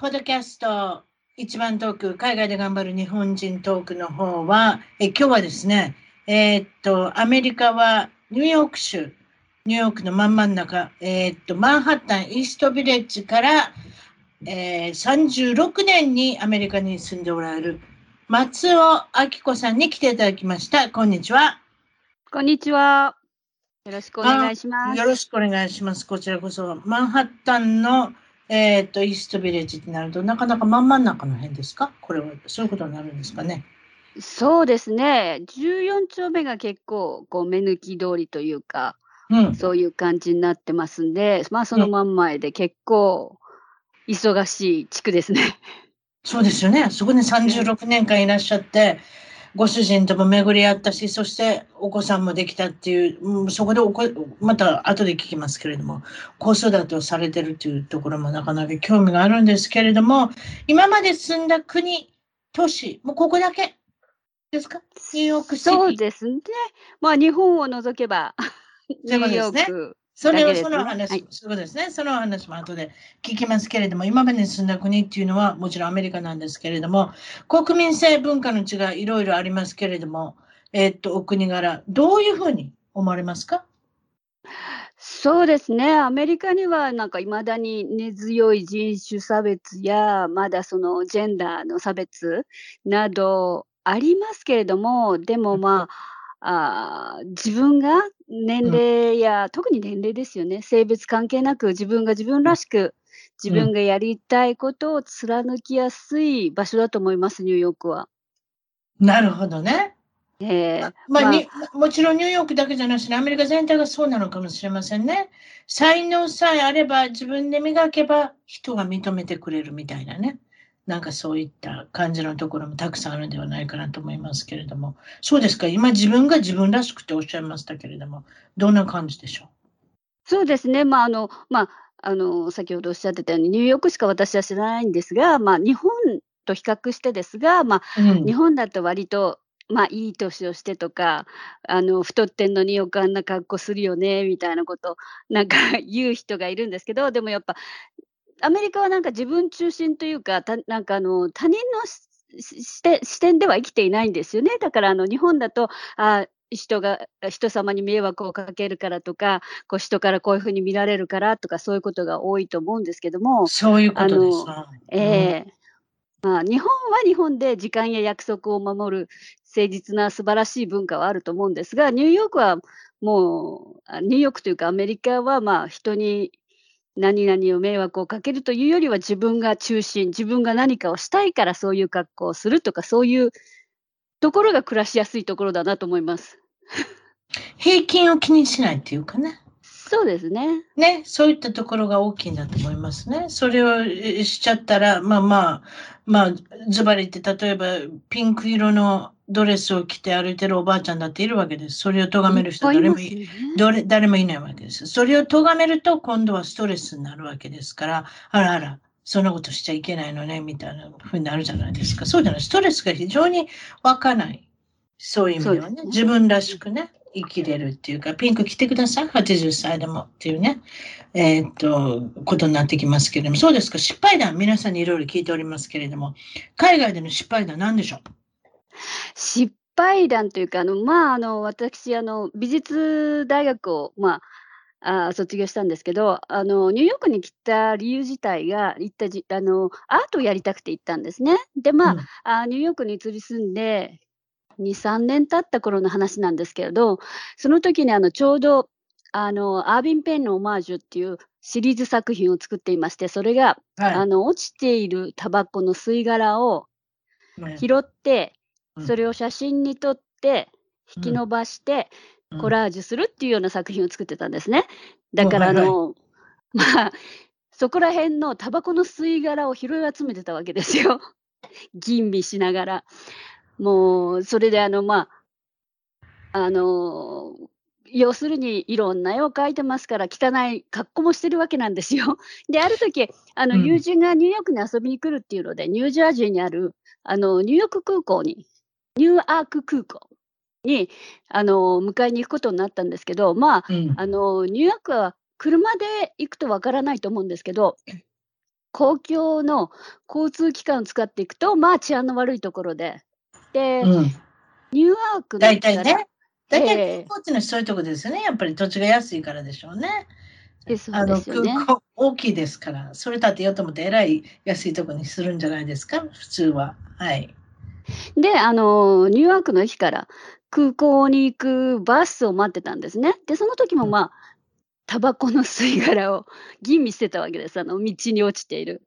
ポッドキャスト一番トーク、海外で頑張る日本人トークの方は、え今日はですね、えー、っと、アメリカはニューヨーク州、ニューヨークの真ん真ん中、えー、っと、マンハッタン、イーストビレッジから、えー、36年にアメリカに住んでおられる松尾明子さんに来ていただきました。こんにちは。こんにちは。よろしくお願いします。よろしくお願いします。こちらこそ、マンハッタンのえっ、と、イーストビレッジってなると、なかなか真ん真ん中の辺ですか？これは、そういうことになるんですかね？そうですね。14丁目が結構、こう、目抜き通りというか、うん、そういう感じになってますんで、まあ、その真ん前で結構、忙しい地区ですね。そうですよね。そこに36年間いらっしゃって、ご主人とも巡り合ったし、そしてお子さんもできたっていう、うん、そこでおこ、また後で聞きますけれども、子育てをされてるというところもなかなか興味があるんですけれども、今まで住んだ国、都市、もうここだけですか？ニューヨーク。そうですね。まあ日本を除けば、ニューヨーク。それを、その話、はい、そうですね。その話も後で聞きますけれども、今までに住んだ国っていうのはもちろんアメリカなんですけれども、国民性文化の違いいろいろありますけれども、えー、っと、お国柄、どういうふうに思われますか？そうですね。アメリカにはなんか未だに根強い人種差別や、まだそのジェンダーの差別などありますけれども、でもまあ、あ自分が年齢や、うん、特に年齢ですよね、性別関係なく自分が自分らしく、自分がやりたいことを貫きやすい場所だと思います、ニューヨークは。なるほどね。えー、まあ、まあ、もちろんニューヨークだけじゃなくて、アメリカ全体がそうなのかもしれませんね。才能さえあれば、自分で磨けば人が認めてくれるみたいなね。なんかそういった感じのところもたくさんあるんではないかなと思いますけれども、そうですか、今自分が自分らしくておっしゃいましたけれども、どんな感じでしょう？そうですね、まああのまあ、あの先ほどおっしゃってたように、ニューヨークしか私は知らないんですが、まあ、日本と比較してですが、まあ、うん、日本だと割とまあ、いい年をしてとか、あの太ってんのによくあんな格好するよねみたいなことなんか 言う人がいるんですけど、でもやっぱアメリカはなんか自分中心というか、たなんかあの他人の視点では生きていないんですよね。だからあの日本だと、あ人が人様に迷惑をかけるからとか、こう人からこういうふうに見られるからとか、そういうことが多いと思うんですけども、そういうことです。えーまあ、日本は日本で時間や約束を守る誠実な素晴らしい文化はあると思うんですが、ニューヨークはもう、ニューヨークというかアメリカはまあ人に何々を迷惑をかけるというよりは自分が中心、自分が何かをしたいからそういう格好をするとか、そういうところが暮らしやすいところだなと思います。平均を気にしないっていうかね。そうですね。ね、そういったところが大きいんだと思いますね。それをしちゃったら、まあまあ、まあ、ズバリって例えばピンク色のドレスを着て歩いてるおばあちゃんだっているわけです。それを咎める人は誰もい、ね、誰誰もいないわけです。それを咎めると今度はストレスになるわけですから、あらあら、そんなことしちゃいけないのね、みたいなふうになるじゃないですか。そうじゃない。ストレスが非常に湧かない。そういう意味ではね、ね自分らしくね、生きれるっていうか、ピンク着てください、80歳でもっていうね、えー、っと、ことになってきますけれども、そうですか、失敗談、皆さんにいろいろ聞いておりますけれども、海外での失敗談何でしょう？失敗談というか、あの、まあ、あの、私、あの、美術大学を、まあ、あ卒業したんですけど、あの、ニューヨークに来た理由自体が、行ったじ、あの、アートをやりたくて行ったんですね。で、まあ、うん、あニューヨークに移り住んで、2、3年経った頃の話なんですけれど、その時にあのちょうどあのアービン・ペンのオマージュっていうシリーズ作品を作っていまして、それが、はい、あの落ちているタバコの吸い殻を拾って、ね、それを写真に撮って引き伸ばして、コラージュするっていうような作品を作ってたんですね。だからあの、まあそこら辺のタバコの吸い殻を拾い集めてたわけですよ。吟味しながら。もう、それであの、まあ、あの、要するにいろんな絵を描いてますから汚い格好もしてるわけなんですよ。で、ある時、あの、友人がニューヨークに遊びに来るっていうので、うん、ニュージャージーにある、あの、ニューヨーク空港に、ニューアーク空港に、あの、迎えに行くことになったんですけど、まあ、うん、あの、ニューヨークは車で行くとわからないと思うんですけど、公共の交通機関を使っていくと、まあ治安の悪いところで、で、うん、ニューヨーク大体ね、大体空港っていうのはそういうとこですよね、やっぱり土地が安いからでしょうね。ですあの空港大きいですから、それ建てようと思ってえらい安いとこにするんじゃないですか、普通は。はい。で、あの、ニューヨークの駅から空港に行くバスを待ってたんですね。で、その時もまあ、タバコの吸い殻を吟味してたわけです、あの道に落ちている。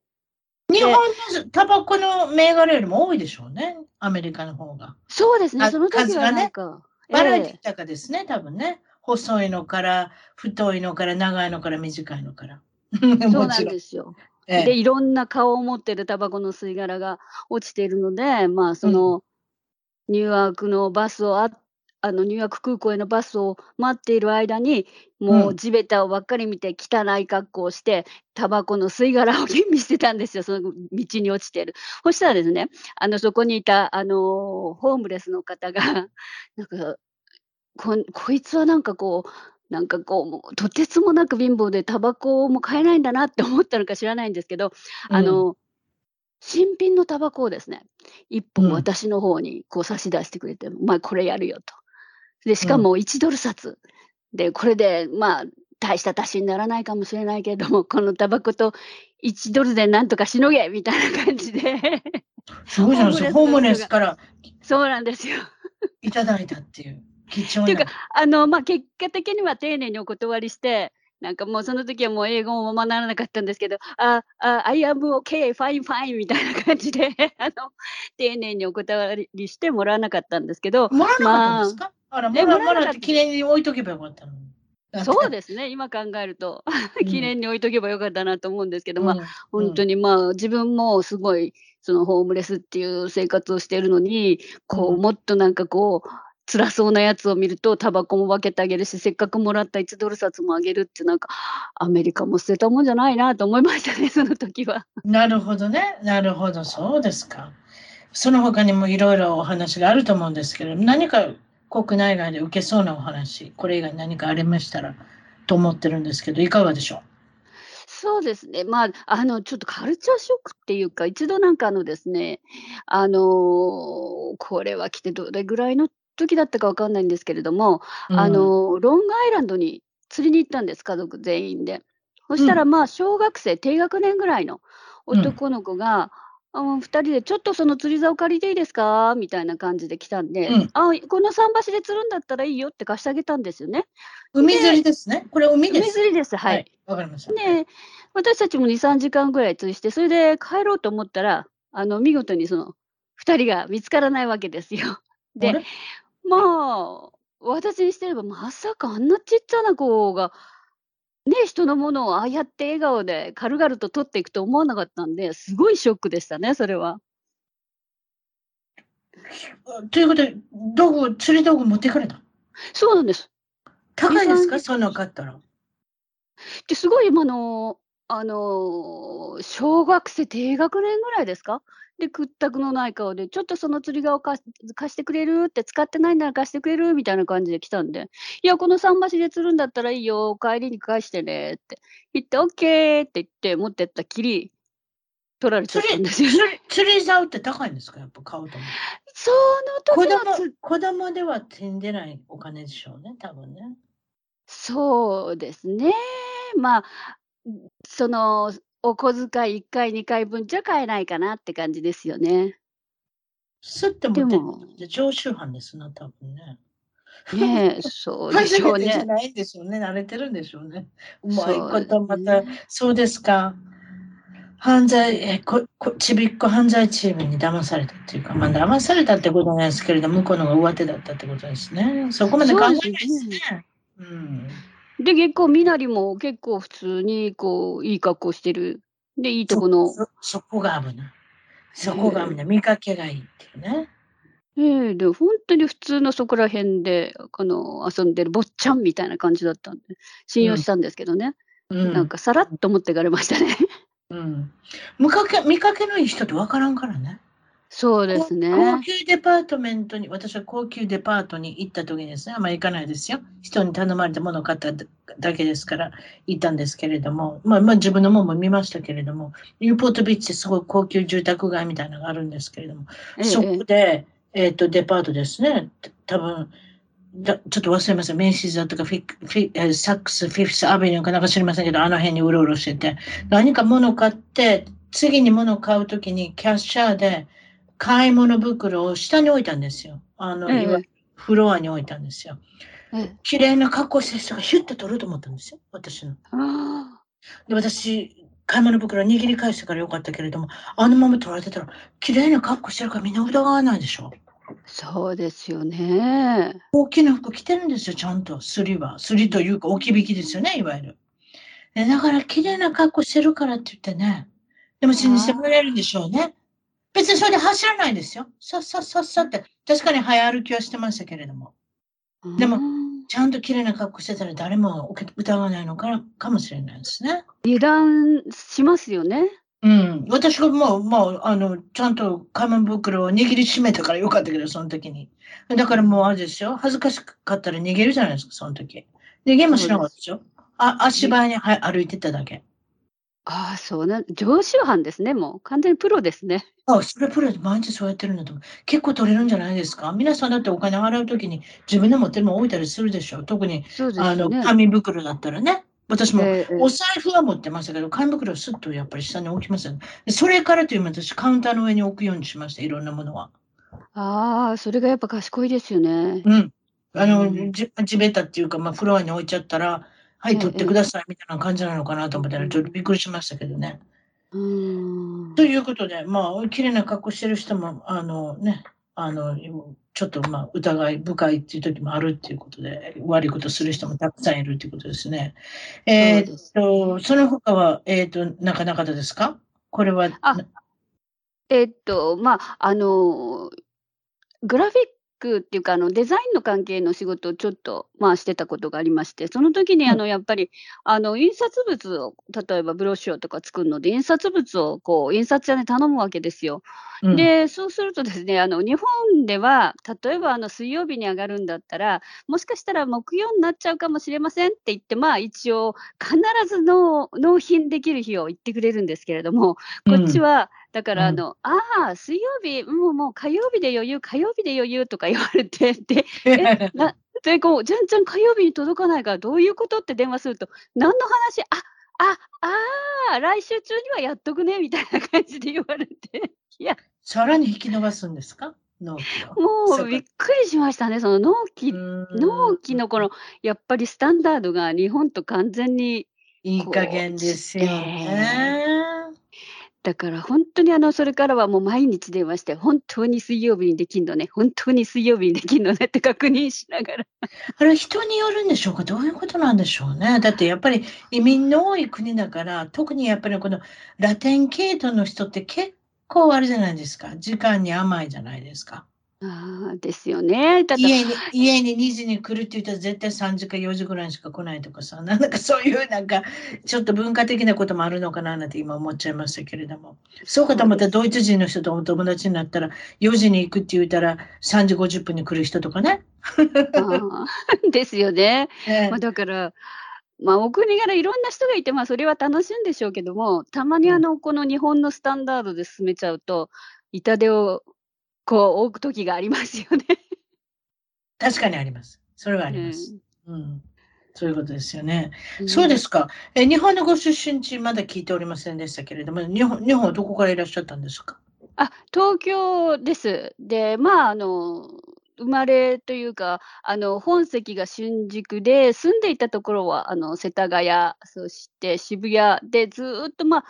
日本のタバコの銘柄よりも多いでしょうね、アメリカの方が。そうですね、その時はなんか。ね、バラエティ豊かですね、多分ね。細いのから、太いのから、長いのから、短いのから。そうなんですよ。ええ、で、いろんな顔を持ってるタバコの吸い殻が落ちているので、まあ、その、うん、ニューヨークのバスをああのニューヨーク空港へのバスを待っている間に、もう地べたをばっかり見て、汚い格好をして、タバコの吸い殻を吟味してたんですよ、その道に落ちてる。そしたらですね、あのそこにいたあのホームレスの方が、なんかこ、こいつはなんかこう、なんかこう、とてつもなく貧乏でタバコも買えないんだなって思ったのか知らないんですけど、うん、あの、新品のタバコをですね、一本私の方にこう差し出してくれて、うん、お前これやるよと。で、しかも1ドル札。で、これで、まあ、大した足しにならないかもしれないけれども、このタバコと1ドルでなんとかしのげみたいな感じで。そうじゃないですか、ホームレスから。そうなんですよ。いただいたっていう。貴重な。っていうか、あの、まあ、結果的には丁寧にお断りして、なんかもうその時はもう英語も学らなかったんですけど、あ、あ、I am okay, fine, fine みたいな感じで、あの、丁寧にお断りしてもらわなかったんですけど。もらわなかったんですか、まああら、もらもらって記念に置いとけばよかったのそうですね、今考えると、記念に置いとけばよかったなと思うんですけど、うん、まあ、本当にまあ、自分もすごい、そのホームレスっていう生活をしているのに、こう、もっとなんかこう、辛そうなやつを見ると、タバコも分けてあげるし、せっかくもらった1ドル札もあげるって、なんか、アメリカも捨てたもんじゃないなと思いましたね、その時は。なるほどね、なるほど、そうですか。その他にもいろいろお話があると思うんですけど、何か国内外で受けそうなお話、これ以外何かありましたらと思ってるんですけど、いかがでしょう？そうですね。まあ、あの、ちょっとカルチャーショックっていうか、一度なんかあのですね、あのー、これは来てどれぐらいの時だったかわかんないんですけれども、うん、あの、ロングアイランドに釣りに行ったんです、家族全員で。そしたら、まあ、小学生、低学年ぐらいの男の子が、あ2人でちょっとその釣り竿借りていいですか？みたいな感じで来たんで、うん、あこの桟橋で釣るんだったらいいよって貸してあげたんですよね。海釣りですね。これ海です。海釣りです。はい。わ、はい、かりました。で、私たちも2、3時間ぐらい釣りして、それで帰ろうと思ったら、あの見事にその2人が見つからないわけですよ。で、まあ、私にしてれば、まさかあんなちっちゃな子が、ね、人のものをああやって笑顔で軽々と取っていくと思わなかったんで、すごいショックでしたね、それは。ということで、道具、釣り道具持っていかれた？そうなんです。高いですか？そんな買ったら。ですごい、あの、あの、小学生低学年ぐらいですか？で、屈託のない顔で、ちょっとその釣り竿貸貸してくれるって、使ってないなら貸してくれるみたいな感じで来たんで、いや、この桟橋で釣るんだったらいいよ、帰りに返してねって言って、オッケーって言って持ってったきり、取られちゃったんですよ、ね、釣り竿って高いんですか？やっぱ買うとその時は子供子供では手んでないお金でしょうね、多分ね。そうですね。まあ、その、お小遣い1回、2回分じゃ買えないかなって感じですよね。すって持って常習犯ですな、多分ね。ねえ、そうでしょうね。じゃないんでしょうね。慣れてるんでしょうね。うまいことまた、そうですか。犯罪、えここちびっこ犯罪チームに騙されたっていうか、まあ騙されたってことなんですけれど、向こうのが上手だったってことですね。そこまで考えないですね。うん。で、結構、みなりも結構普通に、こう、いい格好してる。で、いいとこの。そそこが危ない。そこが危ない。見かけがいいっていうね。ええで、本当に普通のそこら辺で、あの、遊んでる坊ちゃんみたいな感じだったんで、信用したんですけどね。うん、なんかさらっと持ってかれましたね。うん。見かけ、見かけのいい人ってわからんからね。そうですね。高級デパートメントに、私は高級デパートに行った時にですね、あんまり行かないですよ。人に頼まれたものを買っただけですから行ったんですけれども、まあ、まあ自分のものも見ましたけれども、ニューポートビーチってすごい高級住宅街みたいなのがあるんですけれども、ええ、そこで、えっ、ー、と、デパートですね。多分、ちょっと忘れません。メイシーズだとかフィフィ、サックス、フィフスアベニューかなんか知りませんけど、あの辺にうろうろしてて、何か物買って、次に物を買うときにキャッシャーで買い物袋を下に置いたんですよ。あの、ええ、フロアに置いたんですよ。え綺麗な格好してる人がヒュッと取ると思ったんですよ。私の。で、私、買い物袋握り返してからよかったけれども、あのまま取られてたら、綺麗な格好してるからみんな疑わないでしょ。そうですよね。大きな服着てるんですよ、ちゃんと。すりは。すりというか、置き引きですよね、いわゆる。でだから、綺麗な格好してるからって言ってね。でも信じてもらえるんでしょうね。別にそれで走らないですよ。さっさっさっさって。確かに早歩きはしてましたけれども。でも、ちゃんと綺麗な格好してたら誰も疑わないのかかもしれないですね。油断しますよね。うん。私がもう、もう、あの、ちゃんと仮面袋を握りしめたからよかったけど、その時に。だからもうあれですよ。恥ずかしかったら逃げるじゃないですか、その時。逃げもしなかったでしょ。あ足早に歩いてただけ。ああ、そうな常習犯ですね、もう。完全にプロですね。あそれプロで毎日そうやってるんだと思う。結構取れるんじゃないですか？皆さんだってお金払うときに自分で持ってるも置いたりするでしょ？特に、そうですあの、紙袋だったらね。私もお財布は持ってましたけど、紙袋すっとやっぱり下に置きますよね。それからという私カウンターの上に置くようにしました、いろんなものは。ああ、それがやっぱ賢いですよね。うん。あの、うんじ地べたっていうか、まあ、フロアに置いちゃったら、はい、取ってくださいみたいな感じなのかなと思ったら、ちょっとびっくりしましたけどね。うんということで、まあ、綺麗な格好してる人も、あのね、あの、ちょっとまあ疑い深いっていう時もあるっていうことで、悪いことする人もたくさんいるっていうことですね。えー、っと、その他は、えー、っと、なかなかですか？これは。あえー、っと、まあ、あの、グラフィックっていうか、あの、デザインの関係の仕事をちょっと、まあ、してたことがありまして、その時に、あの、やっぱり、あの、印刷物を、例えばブロッシュとか作るので、印刷物を、こう、印刷屋に頼むわけですよ。うん、で、そうするとですね、あの、日本では、例えば、あの、水曜日に上がるんだったら、もしかしたら木曜になっちゃうかもしれませんって言って、まあ、一応、必ず納納品できる日を言ってくれるんですけれども、こっちは、だから、あの、うん、ああ、水曜日、もうもう火曜日で余裕、火曜日で余裕とか言われて、で、え、な、で、こう、全然火曜日に届かないから、どういうことって電話すると、何の話、あ、あ、ああ、来週中にはやっとくね、みたいな感じで言われて、いや。さらに引き伸ばすんですか？納期もうびっくりしましたね、その納期、納期のこの、やっぱりスタンダードが日本と完全に。いい加減ですよね。だから本当にあの、それからはもう毎日電話して、本当に水曜日にできんのね、本当に水曜日にできんのねって確認しながら。あれ、人によるんでしょうか？どういうことなんでしょうね。だってやっぱり移民の多い国だから、特にやっぱりこのラテン系統の人って結構あれじゃないですか。時間に甘いじゃないですか。ああ、ですよね。家に、家に2時に来るって言ったら絶対3時か4時ぐらいしか来ないとかさ、なんかそういうなんか、ちょっと文化的なこともあるのかななんて今思っちゃいましたけれども。そうかと思ったらドイツ人の人とお友達になったら4時に行くって言ったら3時50分に来る人とかね。あ ですよね。えまあ、だから、まあ、お国柄いろんな人がいて、まあ、それは楽しいんでしょうけども、たまにあの、この日本のスタンダードで進めちゃうと、痛手をこう、置く時がありますよね。確かにあります。それはあります。うん、うん、そういうことですよね。うん、そうですか。え、日本のご出身地まだ聞いておりませんでしたけれども、日本、日本はどこからいらっしゃったんですか？あ、東京です。で、まあ、あの、生まれというか、あの、本籍が新宿で、住んでいたところは、あの、世田谷、そして渋谷で、ずっと、まあ、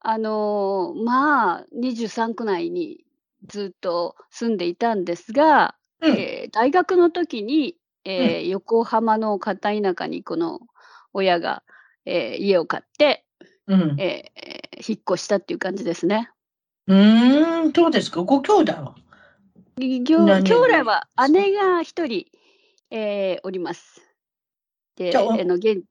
あの、まあ、23区内にずっと住んでいたんですが、うん、えー、大学の時に、えー、うん、横浜の片田舎にこの親が、えー、家を買って、うん、えー、引っ越したっていう感じですね。うん、どうですか。ご兄弟は？兄弟は姉が一人、えー、おります。で、あの現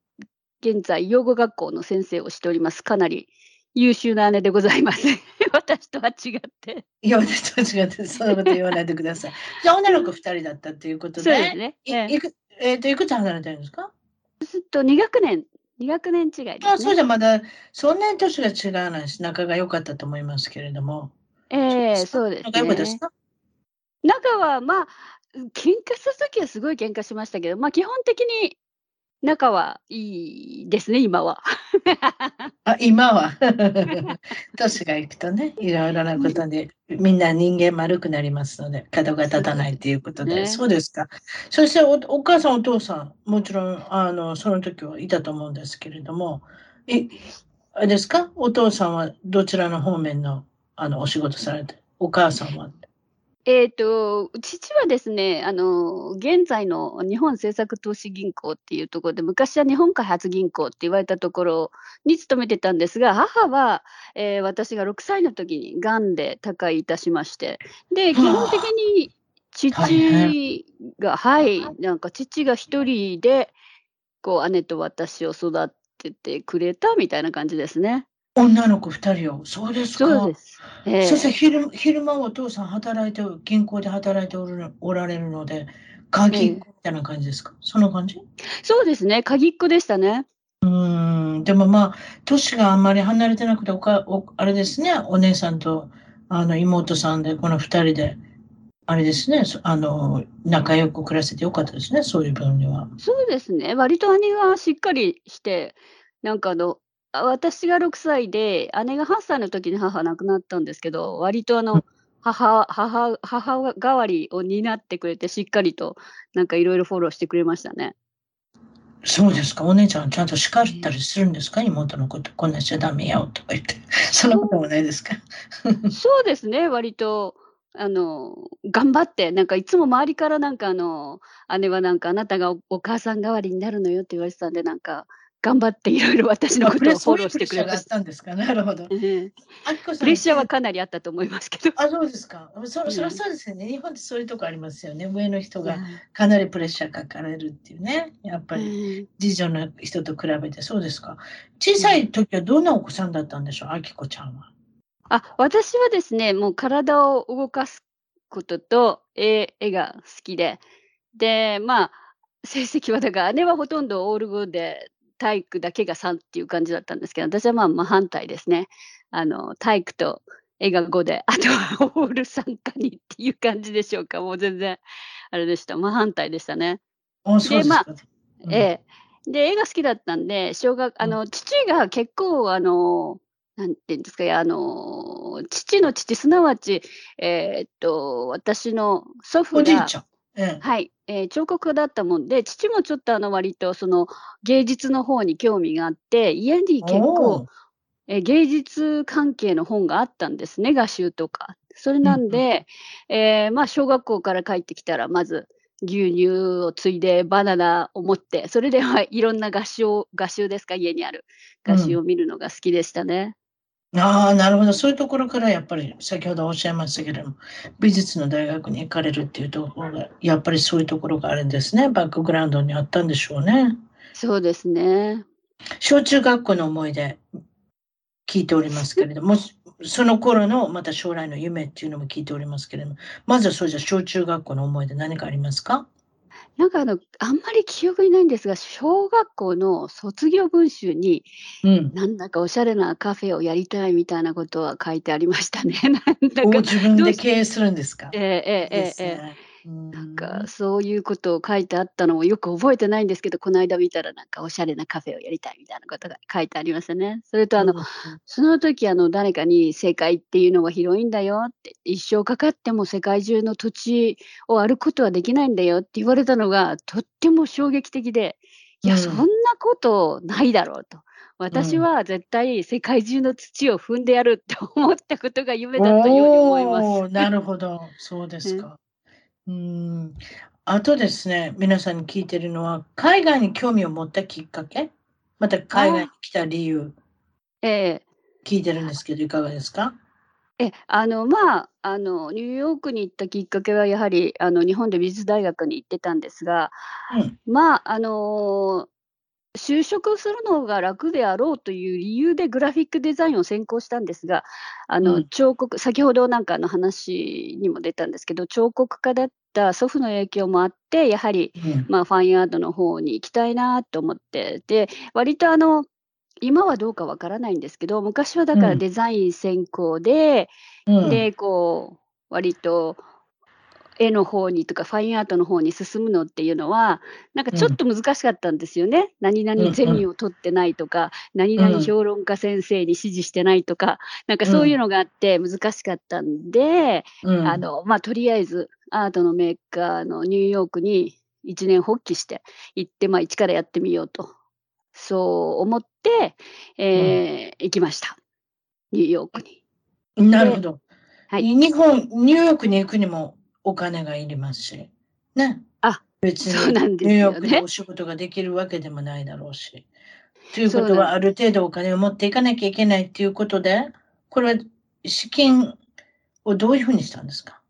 現在、養護学校の先生をしております。かなり優秀な姉でございます。私とは違って。いや、私とは違って、そんなこと言わないでください。じゃあ、女の子2人だったっていうことで、そうですね。いくえー、といくつ離れてるんですか？ずっと2学年、2学年違いです、ね、あそうじゃまだ、そんなに年が違わないし、仲が良かったと思いますけれども。ええー、そうです、ね。仲良かったですか？仲は、まあ、喧嘩するときはすごい喧嘩しましたけど、まあ、基本的に仲はいいですね、今は。あ今は。年がいくとね、いろいろなことで、みんな人間丸くなりますので、角が立たないということで、そうですか。そしておお母さん、お父さん、もちろんあのその時はいたと思うんですけれども、えあれですか、お父さんはどちらの方面のあのお仕事されて、お母さんは？えっ、と、父はですね、あの、現在の日本政策投資銀行っていうところで、昔は日本開発銀行って言われたところに勤めてたんですが、母は、えー、私が6歳の時に癌で他界いたしまして、で、基本的に父が、はい、なんか父が一人で、こう、姉と私を育ててくれたみたいな感じですね。女の子2人を。そうですか。そうです。えー、そして昼昼間お父さん働いて、銀行で働いておるおられるので、鍵っ子みたいな感じですか、えー、その感じ？そうですね。鍵っ子でしたね。うん。でもまあ、年があんまり離れてなくておかお、あれですね、お姉さんとあの妹さんで、この2人で。あれですね、あの仲良く暮らせてよかったですね、そういう分には。そうですね、割と姉はしっかりして、なんかあの私が6歳で、姉が8歳の時に母亡くなったんですけど、割とあの、母母母代わりを担ってくれて、しっかりとなんかいろいろフォローしてくれましたね。そうですか？お姉ちゃんちゃんと叱ったりするんですか？妹のこと、こんなしちゃダメよとか言って。そんなこともないですか？そうですね、割と。あの、頑張って、なんかいつも周りからなんかあの、姉はなんかあなたがお母さん代わりになるのよって言われてたんで、なんか、頑張っていろいろ私のことをフォローしてくれました。プレッシャーはかなりあったと思いますけど。あ、そうですか。そそりゃそうですよね。日本ってそういうとこありますよね。上の人がかなりプレッシャーかかれるっていうね。やっぱり次女の人と比べてそうですか。小さい時はどんなお子さんだったんでしょう、あきこちゃんは。あ、私はですね、もう体を動かすことと絵絵が好きで、で、まあ、成績はだから姉はほとんどオール5で体育だけが3っていう感じだったんですけど、私はまあ真反対ですね。あの、体育と絵が5で、あとはオール参加にっていう感じでしょうか。もう全然、あれでした。真反対でしたね。あで、まあ、うん、ええ。で、絵が好きだったんで、小学、あの、父が結構、あの、なんていうんですか、あの、父の父、すなわち、えー、っと、私の祖父が、はい、えー、彫刻家だったもんで、父もちょっとあの割とその芸術の方に興味があって、家に結構、えー、芸術関係の本があったんですね、画集とか。それなんで、うん、えー、まあ小学校から帰ってきたら、まず牛乳を継いでバナナを持って、それではいろんな画集画集ですか、家にある。画集を見るのが好きでしたね。ああ、なるほど。そういうところからやっぱり先ほどおっしゃいましたけれども、美術の大学に行かれるっていうところが、やっぱりそういうところがあるんですね。バックグラウンドにあったんでしょうね。そうですね。小中学校の思い出聞いておりますけれども、その頃のまた将来の夢っていうのも聞いておりますけれども、まずはそうじゃ小中学校の思い出何かありますか？なんかあの、あんまり記憶にないんですが、小学校の卒業文集に、うん。なんだかおしゃれなカフェをやりたいみたいなことは書いてありましたね。なんだか。自分で経営するんですか？ええええええ。なんなんかそういうことを書いてあったのをよく覚えてないんですけど、この間見たらなんかおしゃれなカフェをやりたいみたいなことが書いてありましたね。それとあの、うん、その時あの誰かに世界っていうのは広いんだよって、一生かかっても世界中の土地を歩くことはできないんだよって言われたのがとっても衝撃的で、いや、そんなことないだろうと。私は絶対世界中の土を踏んでやるって思ったことが夢だったように思います。なるほど、そうですか。うん、あとですね、皆さんに聞いてるのは、海外に興味を持ったきっかけ、また海外に来た理由、ええ。聞いてるんですけど、いかがですか？え、あの、まあ、あの、ニューヨークに行ったきっかけはやはり、あの、日本で美術大学に行ってたんですが、うん。まあ、あの、就職するのが楽であろうという理由でグラフィックデザインを専攻したんですが、あうの、ん。彫刻先ほどなんかの話にも出たんですけど、彫刻家だった祖父の影響もあって、やはり、うん。まあ、ファインアートの方に行きたいなと思って、で、割とあの今はどうかわからないんですけど、昔はだからデザイン専攻で、うん、で、こう、割と絵の方にとかファインアートの方に進むのっていうのは、なんかちょっと難しかったんですよね。うん、何々ゼミを取ってないとか、うん、何々評論家先生に指示してないとか、なんかそういうのがあって難しかったんで、あの、まあ、とりあえずアートのメーカーのニューヨークに一年発起して行って、まあ、一からやってみようとそう思って、えー、うん、行きました。ニューヨークに。なるほど。はい。日本、ニューヨークに行くにもお金がいりますし。ね。あ、別にニューヨークでお仕事ができるわけでもないだろうし。ということは、ある程度お金を持っていかなきゃいけないっていうことで、これは資金をどういうふうにしたんですか？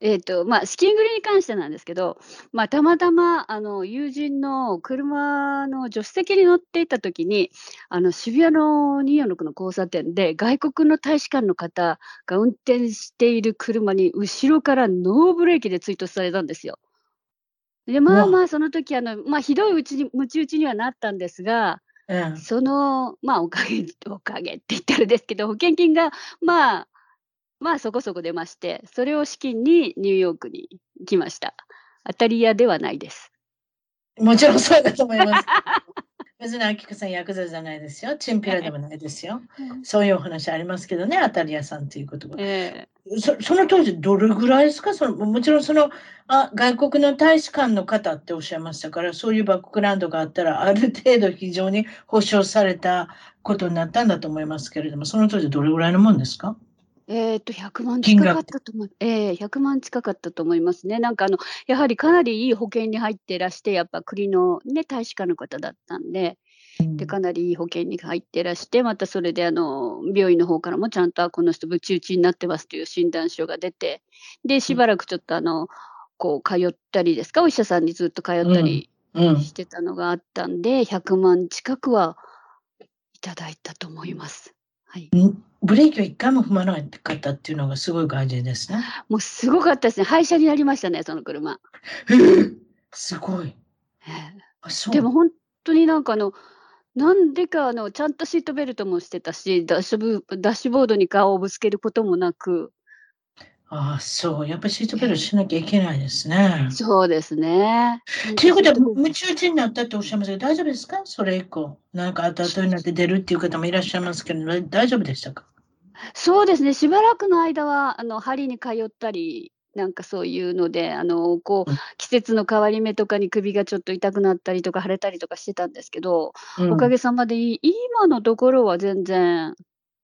えっ、と、まあ、資金繰りに関してなんですけど、まあ、たまたま、あの、友人の車の助手席に乗っていた時に、あの、渋谷の246の交差点で、外国の大使館の方が運転している車に、後ろからノーブレーキで追突されたんですよ。で、まあまあ、その時、あの、まあ、ひどいうちに、むち打ちにはなったんですが、うん、その、まあ、おかげ、おかげって言ったらですけど、保険金が、まあ、まあそこそこ出まして、それを資金にニューヨークに来ました。当たり屋ではないです。もちろんそうだと思います。別に秋子さんヤクザじゃないですよ。チンピラでもないですよ。そういうお話ありますけどね、当たり屋さんということは。えー、そその当時どれぐらいですか？そのもちろんそのあ外国の大使館の方っておっしゃいましたから、そういうバックグラウンドがあったら、ある程度非常に保証されたことになったんだと思いますけれども、その当時どれぐらいのもんですか？えっと、100万近かったと思う。ええ、100万近かったと思いますね。なんかあの、やはりかなりいい保険に入ってらして、やっぱ国のね、大使館の方だったんで、で、かなりいい保険に入ってらして、またそれであの、病院の方からもちゃんと、この人、ぶち打ちになってますという診断書が出て、で、しばらくちょっとあの、こう、通ったりですか、お医者さんにずっと通ったりしてたのがあったんで、100万近くはいただいたと思います。はい。ブレーキを一回も踏まなかったっていうのがすごい感じですね。もうすごかったですね。廃車になりましたね、その車。えー、すごい。でも本当になんかあの、なんでかあの、ちゃんとシートベルトもしてたし、ダッシュダッシュボードに顔をぶつけることもなく、ああ、そう。やっぱりシートベルトしなきゃいけないですね。そうですね。ということは、夢中打になったっておっしゃいますけど、大丈夫ですか？それ以降。なんか後々になって出るっていう方もいらっしゃいますけど、大丈夫でしたか？そうですね。しばらくの間は、あの、針に通ったり、なんかそういうので、あの、こう、季節の変わり目とかに首がちょっと痛くなったりとか腫れたりとかしてたんですけど、うん、おかげさまで今のところは全然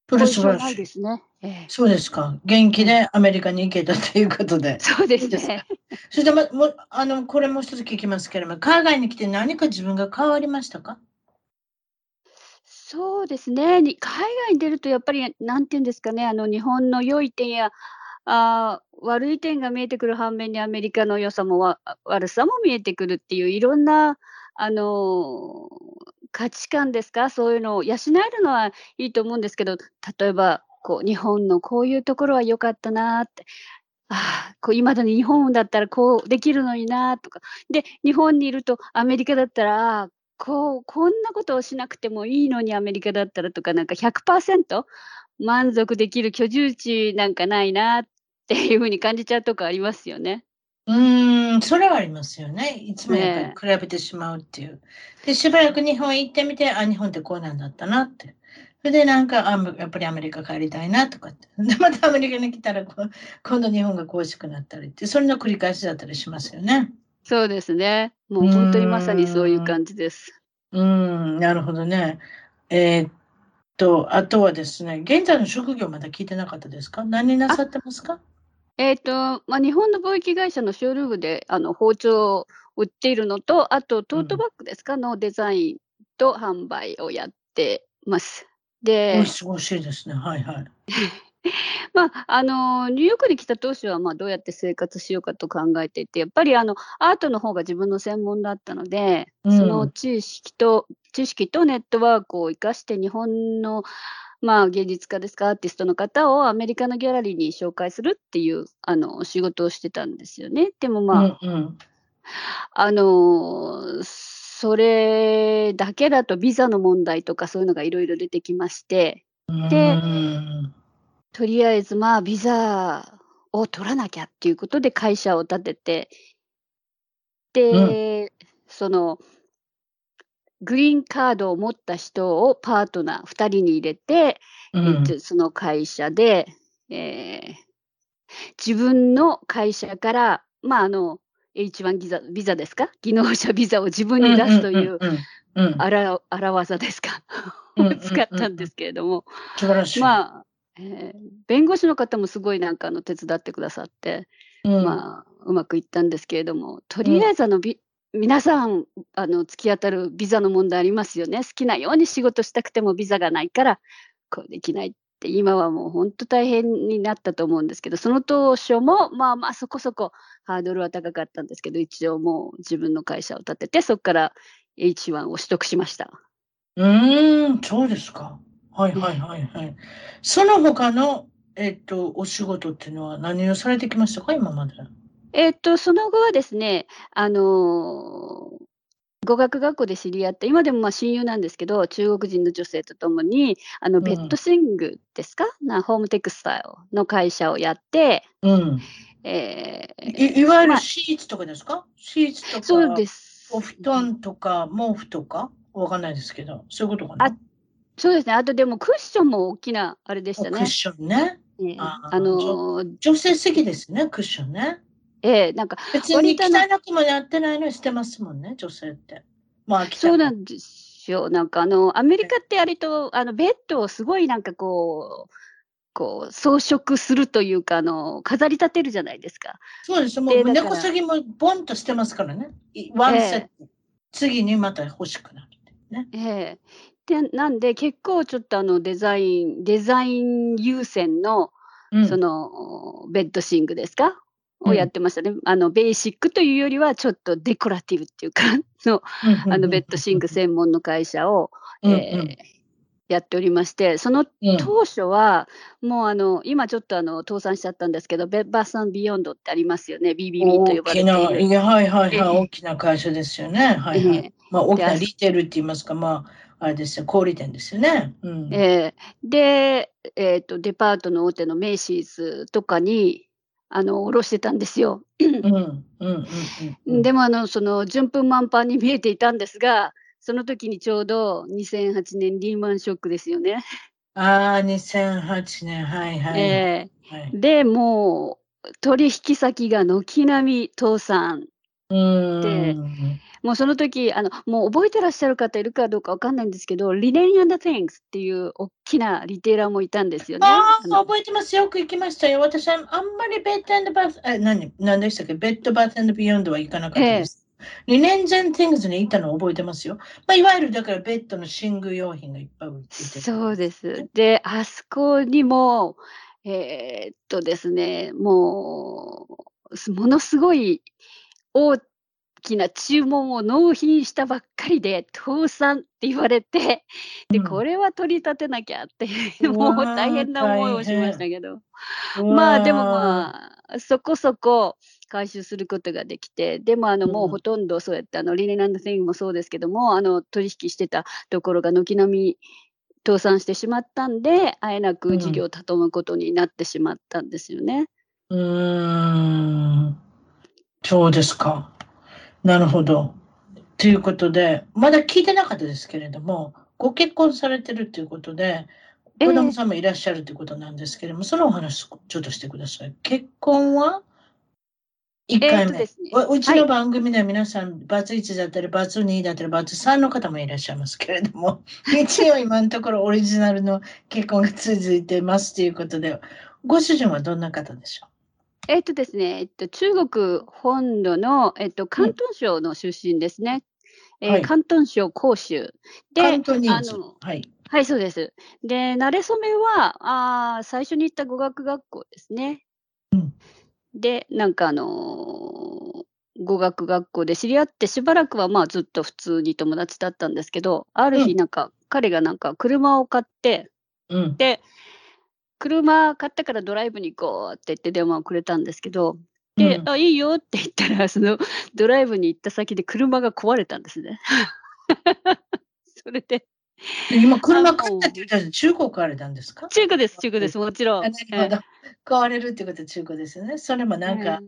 それ素晴らしい。ですね。ええ、そうですか。元気でアメリカに行けたということで。そうですね。それでも、もあの、これもう一つ聞きますけれども、海外に来て何か自分が変わりましたか？そうですね。海外に出るとやっぱり、なんていうんですかね、あの、日本の良い点や、あ悪い点が見えてくる反面にアメリカの良さもわ悪さも見えてくるっていういろんな、あの価値観ですか、そういうのを養えるのはいいと思うんですけど、例えば、こう、日本のこういうところは良かったなって、ああ、こう、今だに日本だったらこうできるのになとか、で、日本にいるとアメリカだったら、ああ、こう、こんなことをしなくてもいいのにアメリカだったらとか、なんか100%満足できる居住地なんかないなっていうふうに感じちゃうとこありますよね。うん、それはありますよね。いつもやっぱり比べてしまうっていう。で、しばらく日本行ってみて、あ、日本ってこうなんだったなって。それでなんか、あやっぱりアメリカ帰りたいなとかって。で、またアメリカに来たら、今度日本が恋しくなったりって、それの繰り返しだったりしますよね。そうですね。もう本当にまさにそういう感じです。うん、なるほどね。えー、っと、あとはですね、現在の職業まだ聞いてなかったですか？何なさってますか？えっ、と、まあ、日本の貿易会社のショールームであの包丁を売っているのと、あとトートバッグですか、うん、のデザインと販売をやってます。で、おいしいですね。はいはい。まあ、あのニューヨークに来た当初は、まあ、どうやって生活しようかと考えていて、やっぱりあのアートの方が自分の専門だったので、うん、その知識と、知識とネットワークを生かして、日本の、まあ、芸術家ですか、アーティストの方をアメリカのギャラリーに紹介するっていうあの仕事をしてたんですよね。でもまあ、うんうん、あのそれだけだとビザの問題とかそういうのがいろいろ出てきまして、で、とりあえずまあビザを取らなきゃっていうことで会社を立てて、で、うん、その、グリーンカードを持った人をパートナー2人に入れて、うん、えっと、その会社で、えー、自分の会社から、まあ、あの、H1 ビザビザですか？技能者ビザを自分に出すという荒技ですか？使ったんですけれども、まあ、えー、弁護士の方もすごいなんかあの手伝ってくださって、うん、まあうまくいったんですけれども。とりあえずあの、うん、皆さんあの突き当たるビザの問題ありますよね。好きなように仕事したくてもビザがないからこうできない。って今はもう本当大変になったと思うんですけどその当初もまあまあそこそこハードルは高かったんですけど一応もう自分の会社を立ててそこから H1 を取得しました。うんそうですか。はいはいはいはい。その他の、えっと、お仕事っていうのは何をされてきましたか、今まで。えっと、その後はですね、あのー語学学校で知り合った、今でもまあ親友なんですけど、中国人の女性とともに、あのベッドシングですか、うん、なホームテクスタイルの会社をやって、うんえー、いいわゆるシーツとかですか、まあ、シーツとか、そうですお布団とか毛布とか、わかんないですけど、そういうことかな？あそうですね。あとでもクッションも大きなあれでしたね。クッションね。ねああのー、女性好きですね、クッションね。ええなんか別に汚くもやってないのにしてますもんね、女性って。まあ、そうなんですよ。なんかあの、アメリカって割と、あの、ベッドをすごいなんかこう、こう装飾するというかあの飾り立てるじゃないですか。そうです。もう根こそぎもボンとしてますからね。ワンセット。えー、次にまた欲しくなる、ね。ええで、なんで結構ちょっとあのデザイン、デザイン優先の、そのベッドシングですか？をやってましたね。あのベーシックというよりはちょっとデコラティブっていうか の、あのベッドシング専門の会社を、えーやっておりまして、その当初は、もうあの今ちょっとあの倒産しちゃったんですけど、ベッバーサンビヨンドってありますよね、BBB と呼ばれている。大きな、はいはいはい、大きな会社ですよね。はいはい。まあ、大きなリテールって言いますか、まあ、あれですよ、小売店ですよね。うん、えー、で、えーと、デパートの大手のメイシーズとかにあの卸してたんですよ。でもあのその順風満帆に見えていたんですが、その時にちょうど2008年リーマンショックですよね。ああ、2008年、はいはい。えー、はい、でもう取引先が軒並み倒産で、もうその時あのもう覚えてらっしゃる方いるかどうかわかんないんですけど、リネン &Things っていう大きなリテーラーもいたんですよね。ああ、覚えてます。よく行きましたよ。私はあんまりベッドバス、え、何、何でしたっけ？ベッドバスビヨンドは行かなかったです。えーリネンジェン・ティングスに行ったのを覚えてますよ。まあ、いわゆるだからベッドの寝具用品がいっぱい売ってて。そうです。で、あそこにも、えー、っとですね、もう、ものすごい大きな注文を納品したばっかりで倒産って言われて、で、これは取り立てなきゃっていう、もう大変な思いをしましたけど。まあでもまあ、そこそこ回収することができて、でもあのもうほとんどそうやってあのリネランド・セインもそうですけども、あの取引してたところが軒並み倒産してしまったんで、あえなく事業を畳むことになってしまったんですよね。うんそうですか。なるほど。ということで、まだ聞いてなかったですけれども、ご結婚されてるということで、子供さんもいらっしゃるということなんですけれども、えー、そのお話ちょっとしてください。結婚は？1回目、えーね、うちの番組では皆さん、はい、バツ1だったり、バツ2だったり、バツ3の方もいらっしゃいますけれども、一応今のところオリジナルの結婚が続いてますということで、ご主人はどんな方でしょう？えっとですね、えっと、中国本土の、えっと、広東省の出身ですね。うん、えーはい、広東省広州で、あの、はい。はい、そうです。で、慣れ初めは、あ最初に行った語学学校ですね。うん、で、なんかあのー、語学学校で知り合ってしばらくはまあずっと普通に友達だったんですけど、ある日なんか、うん、彼がなんか車を買って、うん、で、車買ったからドライブに行こうって言って電話をくれたんですけど、で、うん、あ、いいよって言ったら、そのドライブに行った先で車が壊れたんですね。それで。今、車買ったって言ったら中古買われたんですか？中古です、中古です、もちろん。なるほど。買われるってことは中古ですよね。それもなんか、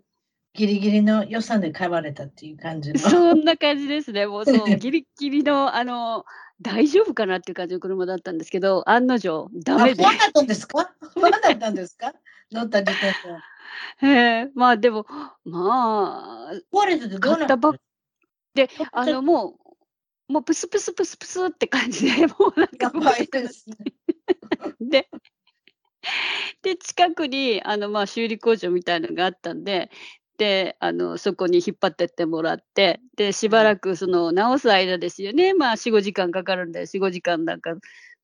ギリギリの予算で買われたっていう感じの。そんな感じですね。もうそう、ギリギリの、あの、大丈夫かなっていう感じの車だったんですけど、案の定、ダメで。不安だったんですか？不安だったんですか？乗った時点で。ええまあでも、まあ、壊れててどうなったで、あの、もう、もうプスプスプスプスって感じで、もうなんか、やばいですね。で、で、近くに、あの、まあ、修理工場みたいのがあったんで、で、あの、そこに引っ張ってってもらって、で、しばらくその直す間ですよね。まあ、4、5時間かかるんで、4、5時間なんか、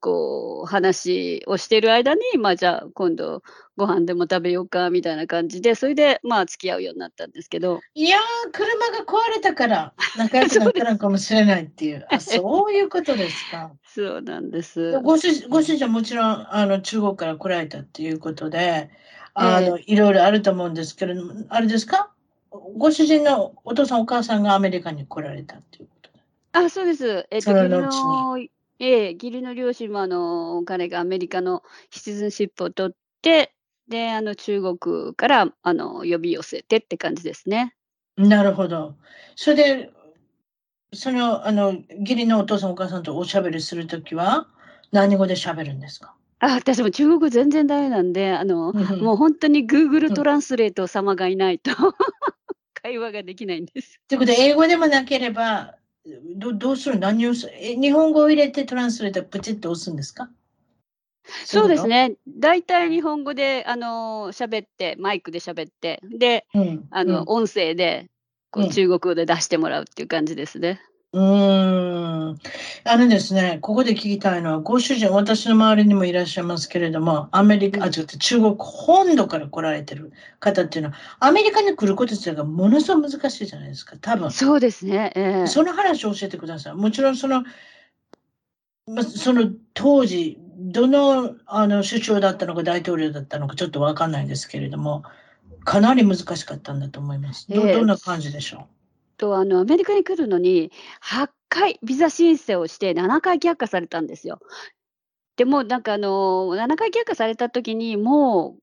こう、話をしてる間に、まあ、じゃあ、今度、ご飯でも食べようか、みたいな感じで、それで、まあ、付き合うようになったんですけど。いやー、車が壊れたから、仲良くなったのかもしれないっていう。あ、そういうことですか。そうなんです。ご主ご主人はもちろん、あの、中国から来られたっていうことで、あの、いろいろあると思うんですけれども、あれですか？ご主人のお父さんお母さんがアメリカに来られたっていうことあ、そうです。えっと、義理の、ええ、義理の両親もあの、彼がアメリカのシティズンシップを取って、で、あの、中国からあの呼び寄せてって感じですね。なるほど。それで、その、あの、義理のお父さんお母さんとおしゃべりするときは、何語でしゃべるんですか？あ、私も中国全然ダメなんで、あの、もう本当に Google トランスレート様がいないと 会話ができないんです。ということで、英語でもなければ、どどうする？何をす？え日本語を入れてトランスレートプチッと押すんですか？そうですね。大体日本語で、あの、喋って、マイクで喋って、で、うん、あの、うん、音声で、こう、中国語で出してもらうっていう感じですね。うん。あのですね、ここで聞きたいのは、ご主人、私の周りにもいらっしゃいますけれども、アメリカ、あ、違って、中国本土から来られてる方っていうのは、アメリカに来ること自体がものすごく難しいじゃないですか、多分。そうですね。えー、その話を教えてください。もちろん、その、ま、その当時、どのあの首相だったのか大統領だったのかちょっとわかんないんですけれども、かなり難しかったんだと思います。ど,、どんな感じでしょう？と、あの、アメリカに来るのに、8回ビザ申請をして7回却下されたんですよ。でも、なんかあの、7回却下された時に、もう、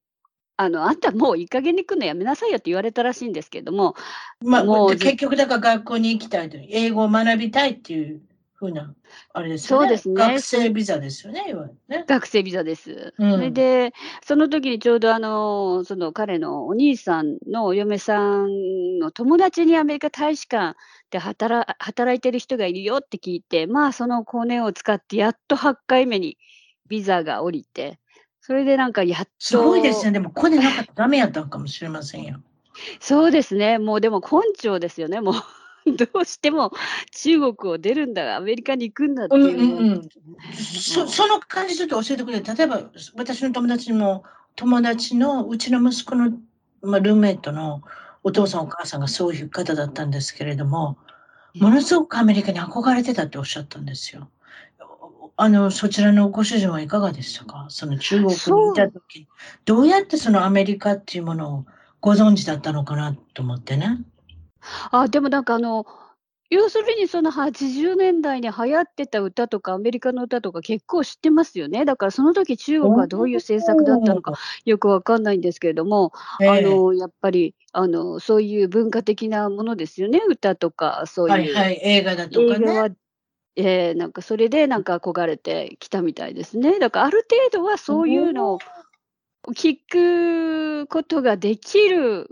あの、あんたもういい加減に来るのやめなさいよって言われたらしいんですけれども。まあ、もう結局だから学校に行きたいと、英語を学びたいっていうふうな、あれですよね。そうですね。学生ビザですよね、いわゆるね。学生ビザです。うん、それで、その時にちょうどあの、その彼のお兄さんのお嫁さんの友達にアメリカ大使館で働働いてる人がいるよって聞いて、まあそのコネを使ってやっと8回目にビザが降りて、それでなんかやっと。すごいですね。でもコネなかったらダメやったかもしれませんよ。そうですね。もうでも根性ですよね、もう。どうしても中国を出るんだ、アメリカに行くんだっていう。うんうんうん、そその感じちょっと教えてくれ。例えば私の友達も友達のうちの息子の、まあ、ルーメイトのお父さんお母さんがそういう方だったんですけれども、ものすごくアメリカに憧れてたっておっしゃったんですよ。あの、そちらのご主人はいかがでしたか？その中国にいた時どうやってそのアメリカっていうものをご存知だったのかなと思ってね。あ、でもなんかあの、要するにその80年代に流行ってた歌とかアメリカの歌とか結構知ってますよね。だからその時中国はどういう政策だったのかよくわかんないんですけれども、あのやっぱりあのそういう文化的なものですよね、歌とかそういう。はいはい、映画だとかね。えー、なんかそれでなんか憧れてきたみたいですね。だからある程度はそういうのを聞くことができる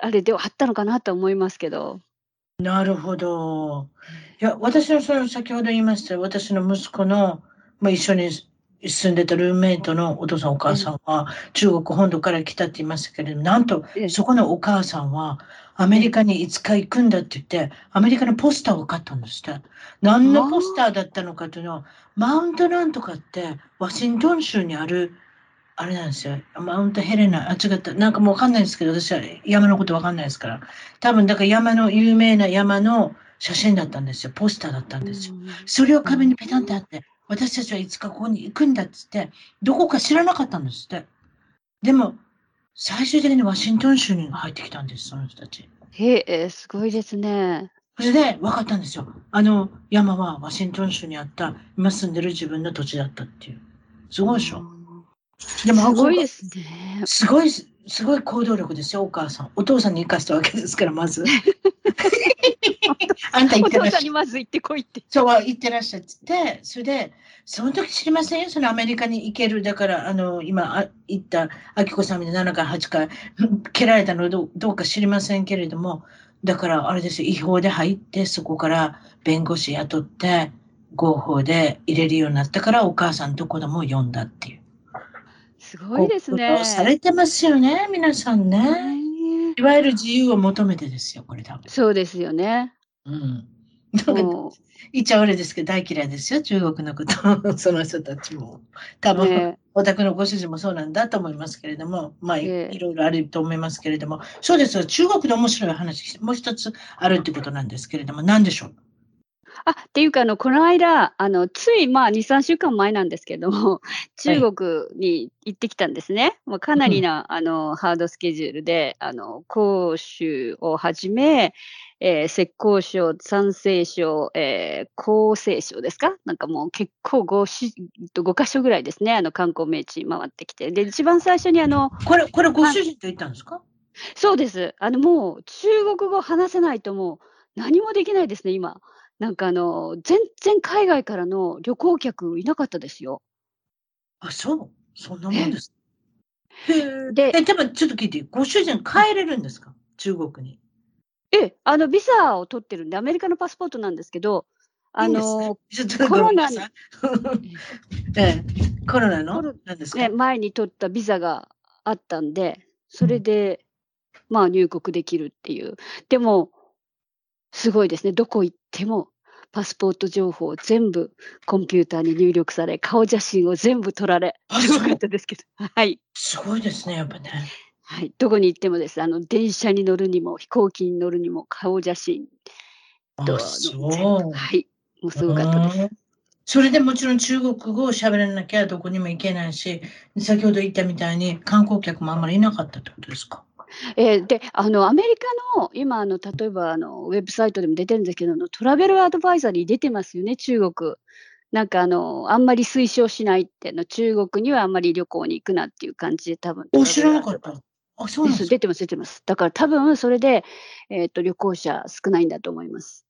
あれではあったのかなと思いますけど。なるほど。いや、私のその先ほど言いました私の息子の、まあ、一緒に住んでたルーメイトのお父さんお母さんは中国本土から来たって言いましたけれども、なんとそこのお母さんはアメリカにいつか行くんだって言って、アメリカのポスターを買ったんですって。何のポスターだったのかというのは、マウントなんとかってワシントン州にあるあれなんですよ。マウントヘレナ、あ、違った。なんかもうわかんないですけど、私は山のことわかんないですから。多分、だから山の、有名な山の写真だったんですよ。ポスターだったんですよ。それを壁にペタンってあって、私たちはいつかここに行くんだっつって、どこか知らなかったんですって。でも、最終的にワシントン州に入ってきたんです、その人たち。へえ、すごいですね。それで分かったんですよ。あの山はワシントン州にあった今住んでる自分の土地だったっていう。すごいでしょ？でも、すごいですね。すごい、すごい行動力ですよ、お母さん。お父さんに生かしたわけですから、まず。あんた言ってらっしゃお父さんにまず行ってこいって。そう、行ってらっしゃって、それで、その時知りません？よ、そのアメリカに行ける。だから、あの、今、あ行った、あきこさんみたいな7回、8回、蹴られたのどどうか知りませんけれども、だから、あれですよ、違法で入って、そこから弁護士雇って、合法で入れるようになったから、お母さんと子供を呼んだっていう。すごいですね。されてますよね、皆さんね。いわゆる自由を求めてですよ、これ多分。そうですよね。うん。言っちゃ悪いですけど、大嫌いですよ、中国のこと、その人たちも。多分、ね、お宅のご主人もそうなんだと思いますけれども、まあ、ね、いろいろあると思いますけれども、そうですよ、中国で面白い話、もう一つあるってことなんですけれども、何でしょう？あ、っていうか、あの、この間、あの、つい、まあ、2、3週間前なんですけども、中国に行ってきたんですね。もうかなりな、あの、ハードスケジュールで、あの、講習をはじめ、えー、浙江省、山西省、えー、江西省ですか？なんかもう結構 5, 5箇所ぐらいですね、あの観光名地回ってきて。で、一番最初にあの、これ、これご主人と行ったんですか？そうです。あの、もう中国語話せないともう何もできないですね、今。なんかあの、全然海外からの旅行客いなかったですよ。あ、そう。そんなもんです。へで、え、でもちょっと聞いて、ご主人帰れるんですか？中国に。え、あの、ビザを取ってるんで、アメリカのパスポートなんですけど、あの、コロナに、ええ、コロナの？何ですか、ね、前に取ったビザがあったんで、それで、うん、まあ入国できるっていう。でも、すごいですね。どこ行ってもパスポート情報全部コンピューターに入力され、顔写真を全部撮られ、すごかったですけど。はい。すごいですね、やっぱね。はい。どこに行ってもです。あの、電車に乗るにも、飛行機に乗るにも、顔写真と、そうはい。もうすごかったです。それでもちろん中国語を喋らなきゃどこにも行けないし、先ほど言ったみたいに観光客もあんまりいなかったってことですか？えー、で、あの、アメリカの、今、あの、例えば、あの、ウェブサイトでも出てるんですけど、トラベルアドバイザリー出てますよね、中国。なんか、あの、あんまり推奨しないっての、中国にはあんまり旅行に行くなっていう感じで、多分。お、知らなかった。あ、そうなんです出てます、出てます。だから多分、それで、えっ、ー、と、旅行者少ないんだと思います。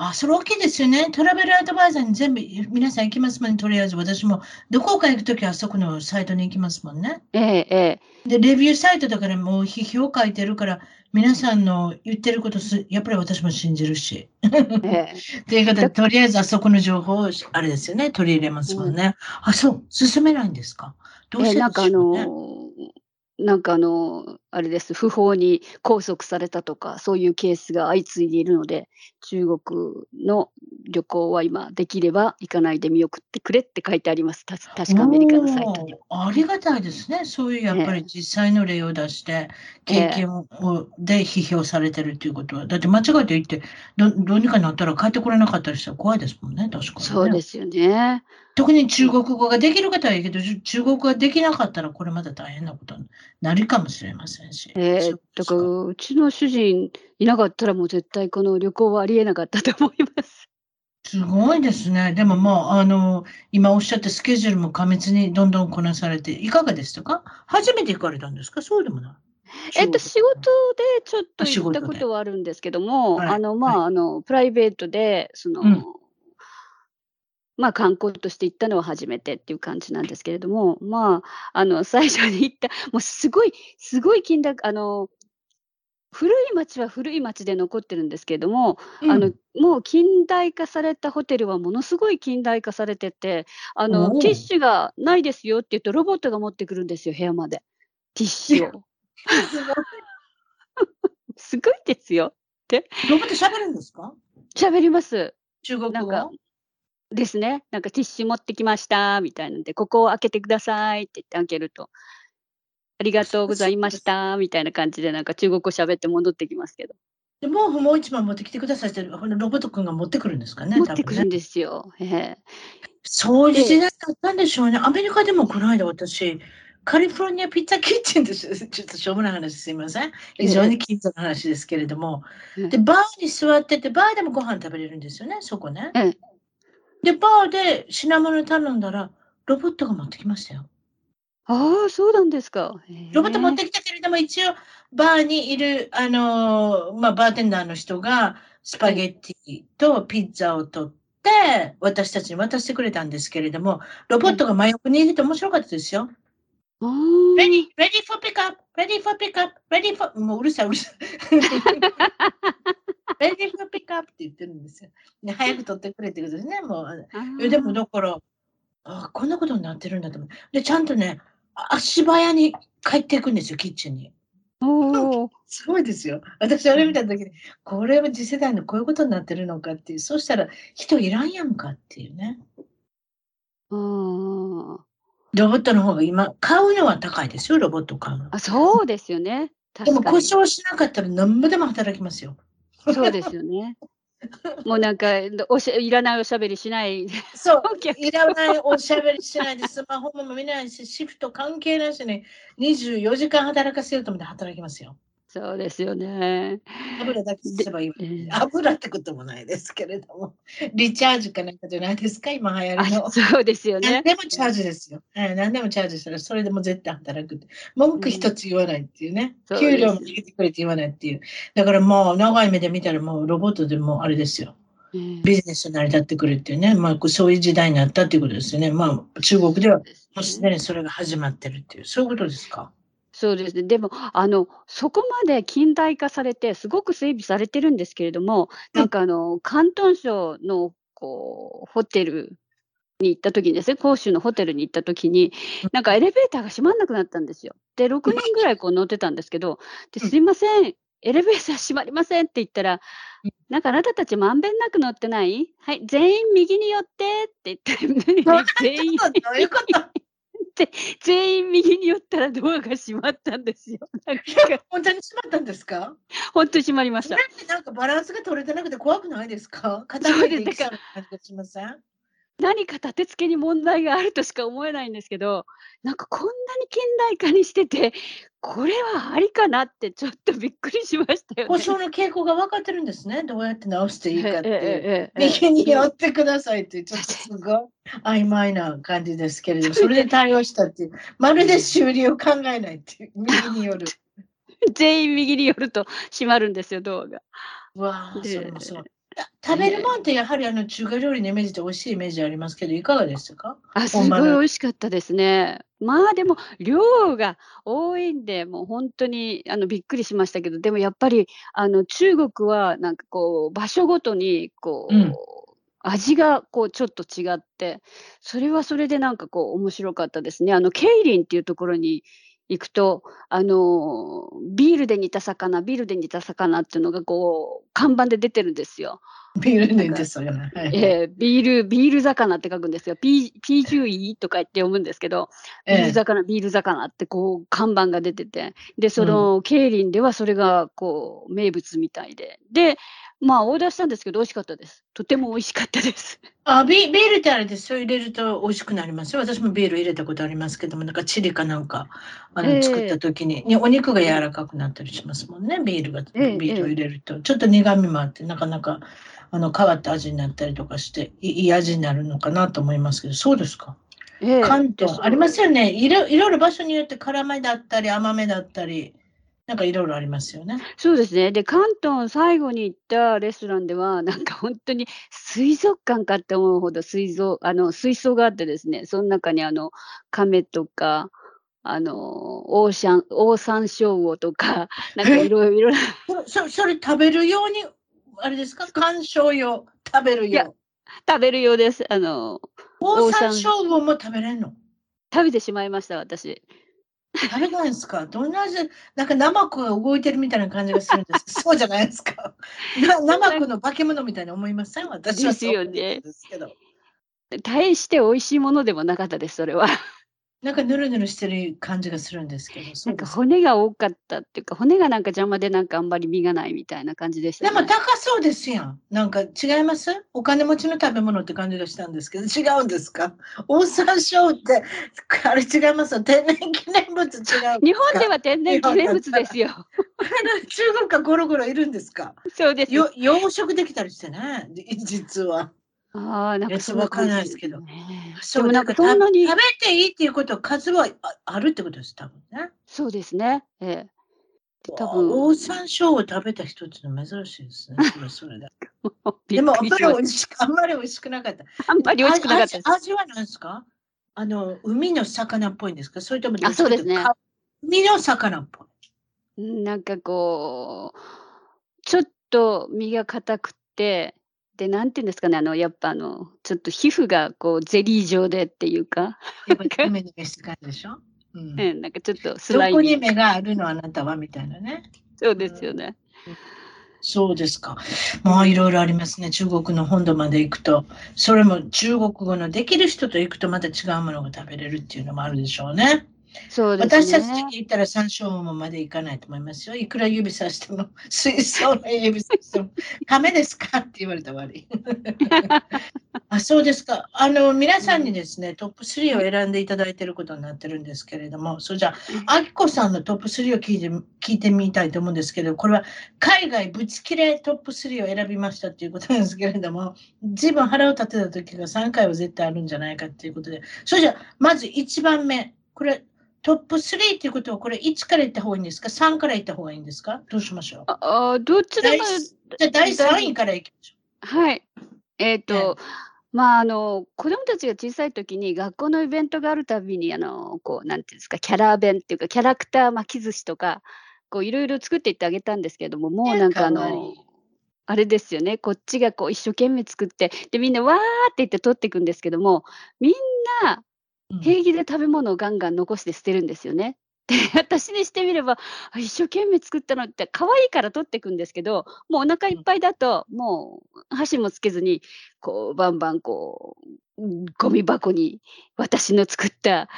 あ、それ大きいですよね。トラベルアドバイザーに全部、皆さん行きますもんね、とりあえず。私も、どこか行くときはそこのサイトに行きますもんね。ええ、ええ。で、レビューサイトだからもう批評書いてるから、皆さんの言ってることす、やっぱり私も信じるし。ええ。ということで、とりあえずあそこの情報を、あれですよね、取り入れますもんね。うん、あ、そう、進めないんですか？どうしてね、えなんかあのなんかあの、あれです、不法に拘束されたとか、そういうケースが相次いでいるので、中国の旅行は今できれば行かないで見送ってくれって書いてあります。確かアメリカのサイトに。ありがたいですね。そういうやっぱり実際の例を出して、経験を、で批評されてるっていうことは、だって間違えて言ってど、どうにかなったら帰ってこれなかったりしたら怖いですもんね、確かに、ね、そうですよね。特に中国語ができる方はいいけど、中国語ができなかったら、これまた大変なことになるかもしれませんし。えー、だから、うちの主人いなかったら、もう絶対この旅行はありえなかったと思います。すごいですね。でももう、あの、今おっしゃったスケジュールも過密にどんどんこなされて、いかがでしたか？初めて行かれたんですか？そうでもない。えっと、仕事でちょっと行ったことはあるんですけども、はい、あの、まあ、はい、あの、プライベートで、その、うん、まあ、観光として行ったのは初めてっていう感じなんですけれども、まあ、あの、最初に行った、もうすごい、すごい金額、あの、古い町は古い町で残ってるんですけれども、うん、あのもう近代化されたホテルはものすごい近代化されてて、あのティッシュがないですよって言うと、ロボットが持ってくるんですよ、部屋まで。ティッシュを。すごいですよ。で、ロボット喋るんですか？喋ります。中国語なんかですね。なんかティッシュ持ってきましたみたいなんで、ここを開けてくださいって言って開けると、ありがとうございましたみたいな感じで、なんか中国語喋って戻ってきますけど。で毛布もう一枚持ってきてくださいって、ロボット君が持ってくるんですかね。持ってくるんですよ。ね、えそういう時代だったんでしょうね。アメリカでもこの間私、カリフォルニアピッツァキッチンです。ちょっとしょうもない話すいません。非常に近所の話ですけれども。で、バーに座ってて、バーでもご飯食べれるんですよね、そこね。で、バーで品物頼んだら、ロボットが持ってきましたよ。ああ、そうなんですか。ロボット持ってきたけれども、一応、バーにいる、あのまあ、バーテンダーの人が、スパゲッティとピッツァを取って、私たちに渡してくれたんですけれども、ロボットが真横にいると面白かったですよ。ready, ready for pickup, ready for pickup, ready for もううるさいうるさい。ready for pickup って言ってるんですよ。で早く取ってくれってことですね。もう。でもだから、あこんなことになってるんだと思う。で、ちゃんとね、足早に帰っていくんですよ、キッチンに。おすごいですよ。私、あれ見たときに、これは次世代のこういうことになってるのかっていう、そしたら人いらんやんかっていうね。ロボットの方が今、買うのは高いですよ、ロボット買うの。あそうですよね。でも故障しなかったら何ぼでも働きますよ。そうですよね。もうなんかおしいらないおしゃべりしない。そう、いらないおしゃべりしないで、スマホも見ないし、シフト関係なしに24時間働かせようと思って働きますよ。そうですよね。油だけすればいい。油ってこともないですけれども、リチャージかなんかじゃないですか、今流行りの。そうですよね。何でもチャージですよ。はい、何でもチャージしたら、それでも絶対働く文句一つ言わないっていうね。うん、給料も上げてくれって言わないっていう。だからもう、長い目で見たらもうロボットでもあれですよ。ビジネス成り立ってくるっていうね、まあ、そういう時代になったっていうことですよね。まあ、中国では、もうすでにそれが始まってるっていう、そういうことですか？そうですね。でも、あの、そこまで近代化されて、すごく整備されてるんですけれども、なんかあの、広東省のこう、ホテルに行った時にですね、広州のホテルに行った時に、なんかエレベーターが閉まんなくなったんですよ。で、6人ぐらいこう乗ってたんですけど、ですいません、エレベーター閉まりませんって言ったら、なんかあなたたちまんべんなく乗ってない？はい、全員右に寄ってって言って、全員。どういうこと？って全員右に寄ったらドアが閉まったんですよ。本当に閉まったんですか？本当に閉まりました。なんかバランスが取れてなくて怖くないですか？傾いていきそうな感じがしません？何か立て付けに問題があるとしか思えないんですけど、なんかこんなに近代化にしてて、これはありかなってちょっとびっくりしましたよ、ね。故障の傾向が分かってるんですね。どうやって直していいかって。右に寄ってくださいって、ちょっとすごい曖昧な感じですけれども、それで対応したっていう、まるで修理を考えないっていう、右に寄る。全員右に寄ると閉まるんですよ、ドアが。わあ、それもそう。食べるもんってやはりあの中華料理のイメージって美味しいイメージありますけど、いかがですか？あ、すごい美味しかったですね。まあでも量が多いんで、もう本当にあのびっくりしましたけど、でもやっぱりあの中国はなんかこう場所ごとにこう、うん、味がこうちょっと違って、それはそれでなんかこう面白かったですね。あのケイリンっていうところに行くと、あのビールで煮た魚、ビールで煮た魚っていうのがこう看板で出てるんですよ。ビールねですよね。えー、ビール、ビール魚って書くんですよ。P、P10E とか言って読むんですけど、ビール魚、ビール魚ってこう、看板が出てて、で、その、競輪ではそれがこう、名物みたいで。で、まあ、オーダーしたんですけど、美味しかったです。とても美味しかったです。あビ、ビールってあれです。それ入れると美味しくなりますよ。私もビール入れたことありますけども、なんかチリかなんか、あの、作った時に、えー、お肉が柔らかくなったりしますもんね。ビールが、ビールを入れると。えー、ちょっと苦味もあって、なかなか、あの、変わった味になったりとかして、いい味になるのかなと思いますけど、そうですか？えー、関東、ありますよね。いろいろ場所によって辛めだったり、甘めだったり。なんかいろいろありますよね。そうですね。で、関東最後に行ったレストランでは、なんか本当に水族館かって思うほど水槽、あの、水槽があってですね、その中にあの、亀とか、あの、オーシャン、オオサンショウウオとか、なんかいろいろ。そそれ食べるように、あれですか？鑑賞用、食べるよう。食べるようです。あの、オーサンショウウオも食べれるの？食べてしまいました、私。食べないんですか？どんな味？なんか生子が動いてるみたいな感じがするんです そうじゃないですか？な生子の化け物みたいに思いません？私はそうですけど。大して美味しいものでもなかったです、それは。なんかぬるぬるしてる感じがするんですけど。なんか骨が多かったっていうか、骨がなんか邪魔でなんかあんまり身がないみたいな感じでした、ね、でも高そうですやん。なんか違います？お金持ちの食べ物って感じがしたんですけど、違うんですか？オオサンショウって、あれ違います？天然記念物違う日本では天然記念物ですよ。中国がゴロゴロいるんですか？そうです。よ養殖できたりしてね、実は。ああ、なんかそうわかんないですけど。そう、なんかそんなに。食べていいっていうことは数はあるってことです、多分ね。そうですね。ええ。多分。オオサンショウを食べた人ってのは珍しいですね。それそれだ。でも、あんまり美味しく、あんまり美味しくなかった。あんまり美味しくなかった味は何ですか？あの、海の魚っぽいんですか？それとも、あ、そうですね。海の魚っぽい。なんかこう、ちょっと身が硬くて、で、なんていうんですかね、あの、やっぱあの、ちょっと皮膚がこう、ゼリー状でっていうか。やっぱり目にした感じでしょ？うん、うん、なんかちょっとスライどこに目があるのあなたはみたいなね。そうですよね。うん、そうですか。まあいろいろありますね。中国の本土まで行くと。それも中国語のできる人と行くとまた違うものが食べれるっていうのもあるでしょうね。そうですね、私たち的に言ったら山椒もまでいかないと思いますよ。いくら指さしても、水槽の指さしても、亀ですか？って言われたら悪い。あそうですか。あの、皆さんにですね、トップ3を選んでいただいていることになってるんですけれども、それじゃあ、あきこさんのトップ3を聞いて聞いてみたいと思うんですけど、これは海外ぶち切れトップ3を選びましたっていうことなんですけれども、自分腹を立てた時が3回は絶対あるんじゃないかっていうことで、それじゃあ、まず1番目、これ、トップ3っていうことは、これ1からいった方がいいんですか ?3 からいった方がいいんですか？どうしましょう？ああ、どっちでも。じゃあ、第3位からいきましょう。はい。えっ、ー、と、ね、まあ、あの、子供たちが小さい時に学校のイベントがあるたびに、あの、こう、なんていうんですか、キャラ弁っていうか、キャラクター巻き寿司とか、こう、いろいろ作っていってあげたんですけれども、もうなんかあの、あれですよね、こっちがこう一生懸命作って、で、みんなわーって言って取っていくんですけども、みんな平気で食べ物をガンガン残して捨てるんですよね。で、私にしてみれば、一生懸命作ったのって可愛いから取っていくんですけど、もうお腹いっぱいだと、もう箸もつけずに、こう、バンバンこう、ゴミ箱に私の作った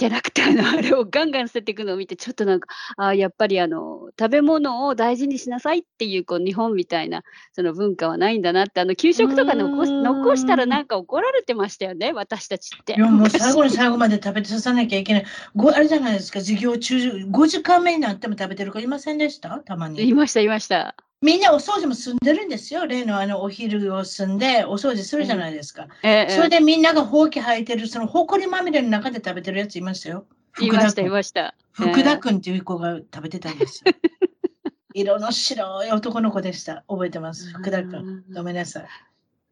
キャラクターのあれをガンガン捨てていくのを見て、ちょっとなんか、あやっぱりあの、食べ物を大事にしなさいっていう、こう、日本みたいな、その文化はないんだなって、あの、給食とか残し残したらなんか怒られてましたよね、私たちって。いや、もう最後に最後まで食べてささなきゃいけない。ごあれじゃないですか、授業中、5時間目になっても食べてる子いませんでした？たまに。いました、いました。みんなお掃除も済んでるんですよ。例のあのお昼を済んでお掃除するじゃないですか。うんええ、それでみんながほうき履いてる、そのほこりまみれの中で食べてるやついましたよ。いました、いました。福田君っていう子が食べてたんですよ。色の白い男の子でした。覚えてます。福田君。ごめんなさい。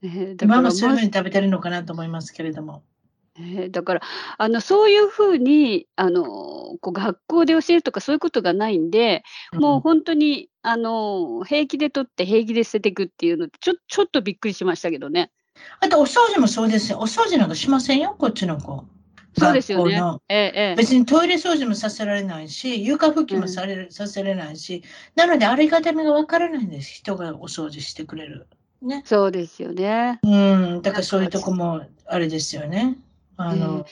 えー、今もそういうふうに食べてるのかなと思いますけれども。えー、だからあのそういうふうにあのこう学校で教えるとかそういうことがないんで、うん、もう本当にあの平気で取って平気で捨てていくっていうのちょちょっとびっくりしましたけどね。あとお掃除もそうですよ。お掃除なんかしませんよ、こっちの子。そうですよね。ええ、別にトイレ掃除もさせられないし、床拭きもされる、うん、させれないし、なのでありがたみがわからないんです。人がお掃除してくれる。ね。そうですよね。うん、だからそういうとこもあれですよね。あの、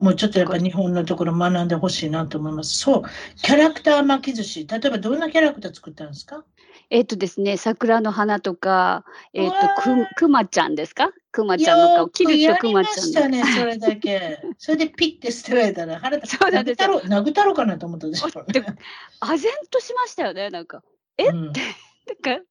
もうちょっとやっぱ日本のところ学んでほしいなと思います。そう、キャラクター巻き寿司、例えばどんなキャラクター作ったんですか？えっとですね、桜の花とか、えっと、く、くまちゃんですか？くまちゃんの顔、キルとくまちゃん。したね、それだけ。それでピッて捨てられたら腹立つ。そうなんですよ。殴ったろうかなと思ったでしょ。あぜんとしましたよね、なんか。え、うん、って、なんか、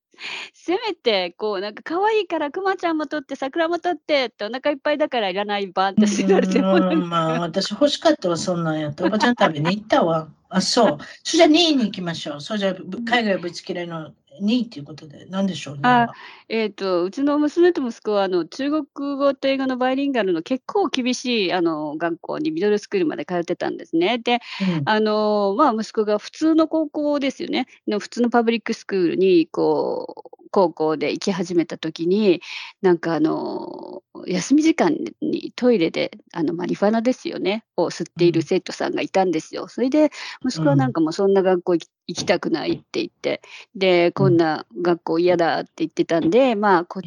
せめて、こう、なんか可愛いから、くまちゃんも取って、桜も取ってって、お腹いっぱいだからいらないばってすられても。まあ、私欲しかったわ、そんなんやって。おばちゃん食べに行ったわ。あ、そう。それじゃあ2位に行きましょう。それじゃ、海外ぶつ切れの2っていうことで、何でしょうね。あえーと、うちの娘と息子はあの中国語と英語のバイリンガルの結構厳しいあの学校にミドルスクールまで通ってたんですね。で、うん、あのまあ、息子が普通の高校ですよね、の普通のパブリックスクールにこう高校で行き始めた時に、なんかあの、休み時間にトイレで、あの、マリファナですよね、を吸っている生徒さんがいたんですよ。それで、息子はなんかもうそんな学校行きたくないって言って、で、こんな学校嫌だって言ってたんで、まあこ、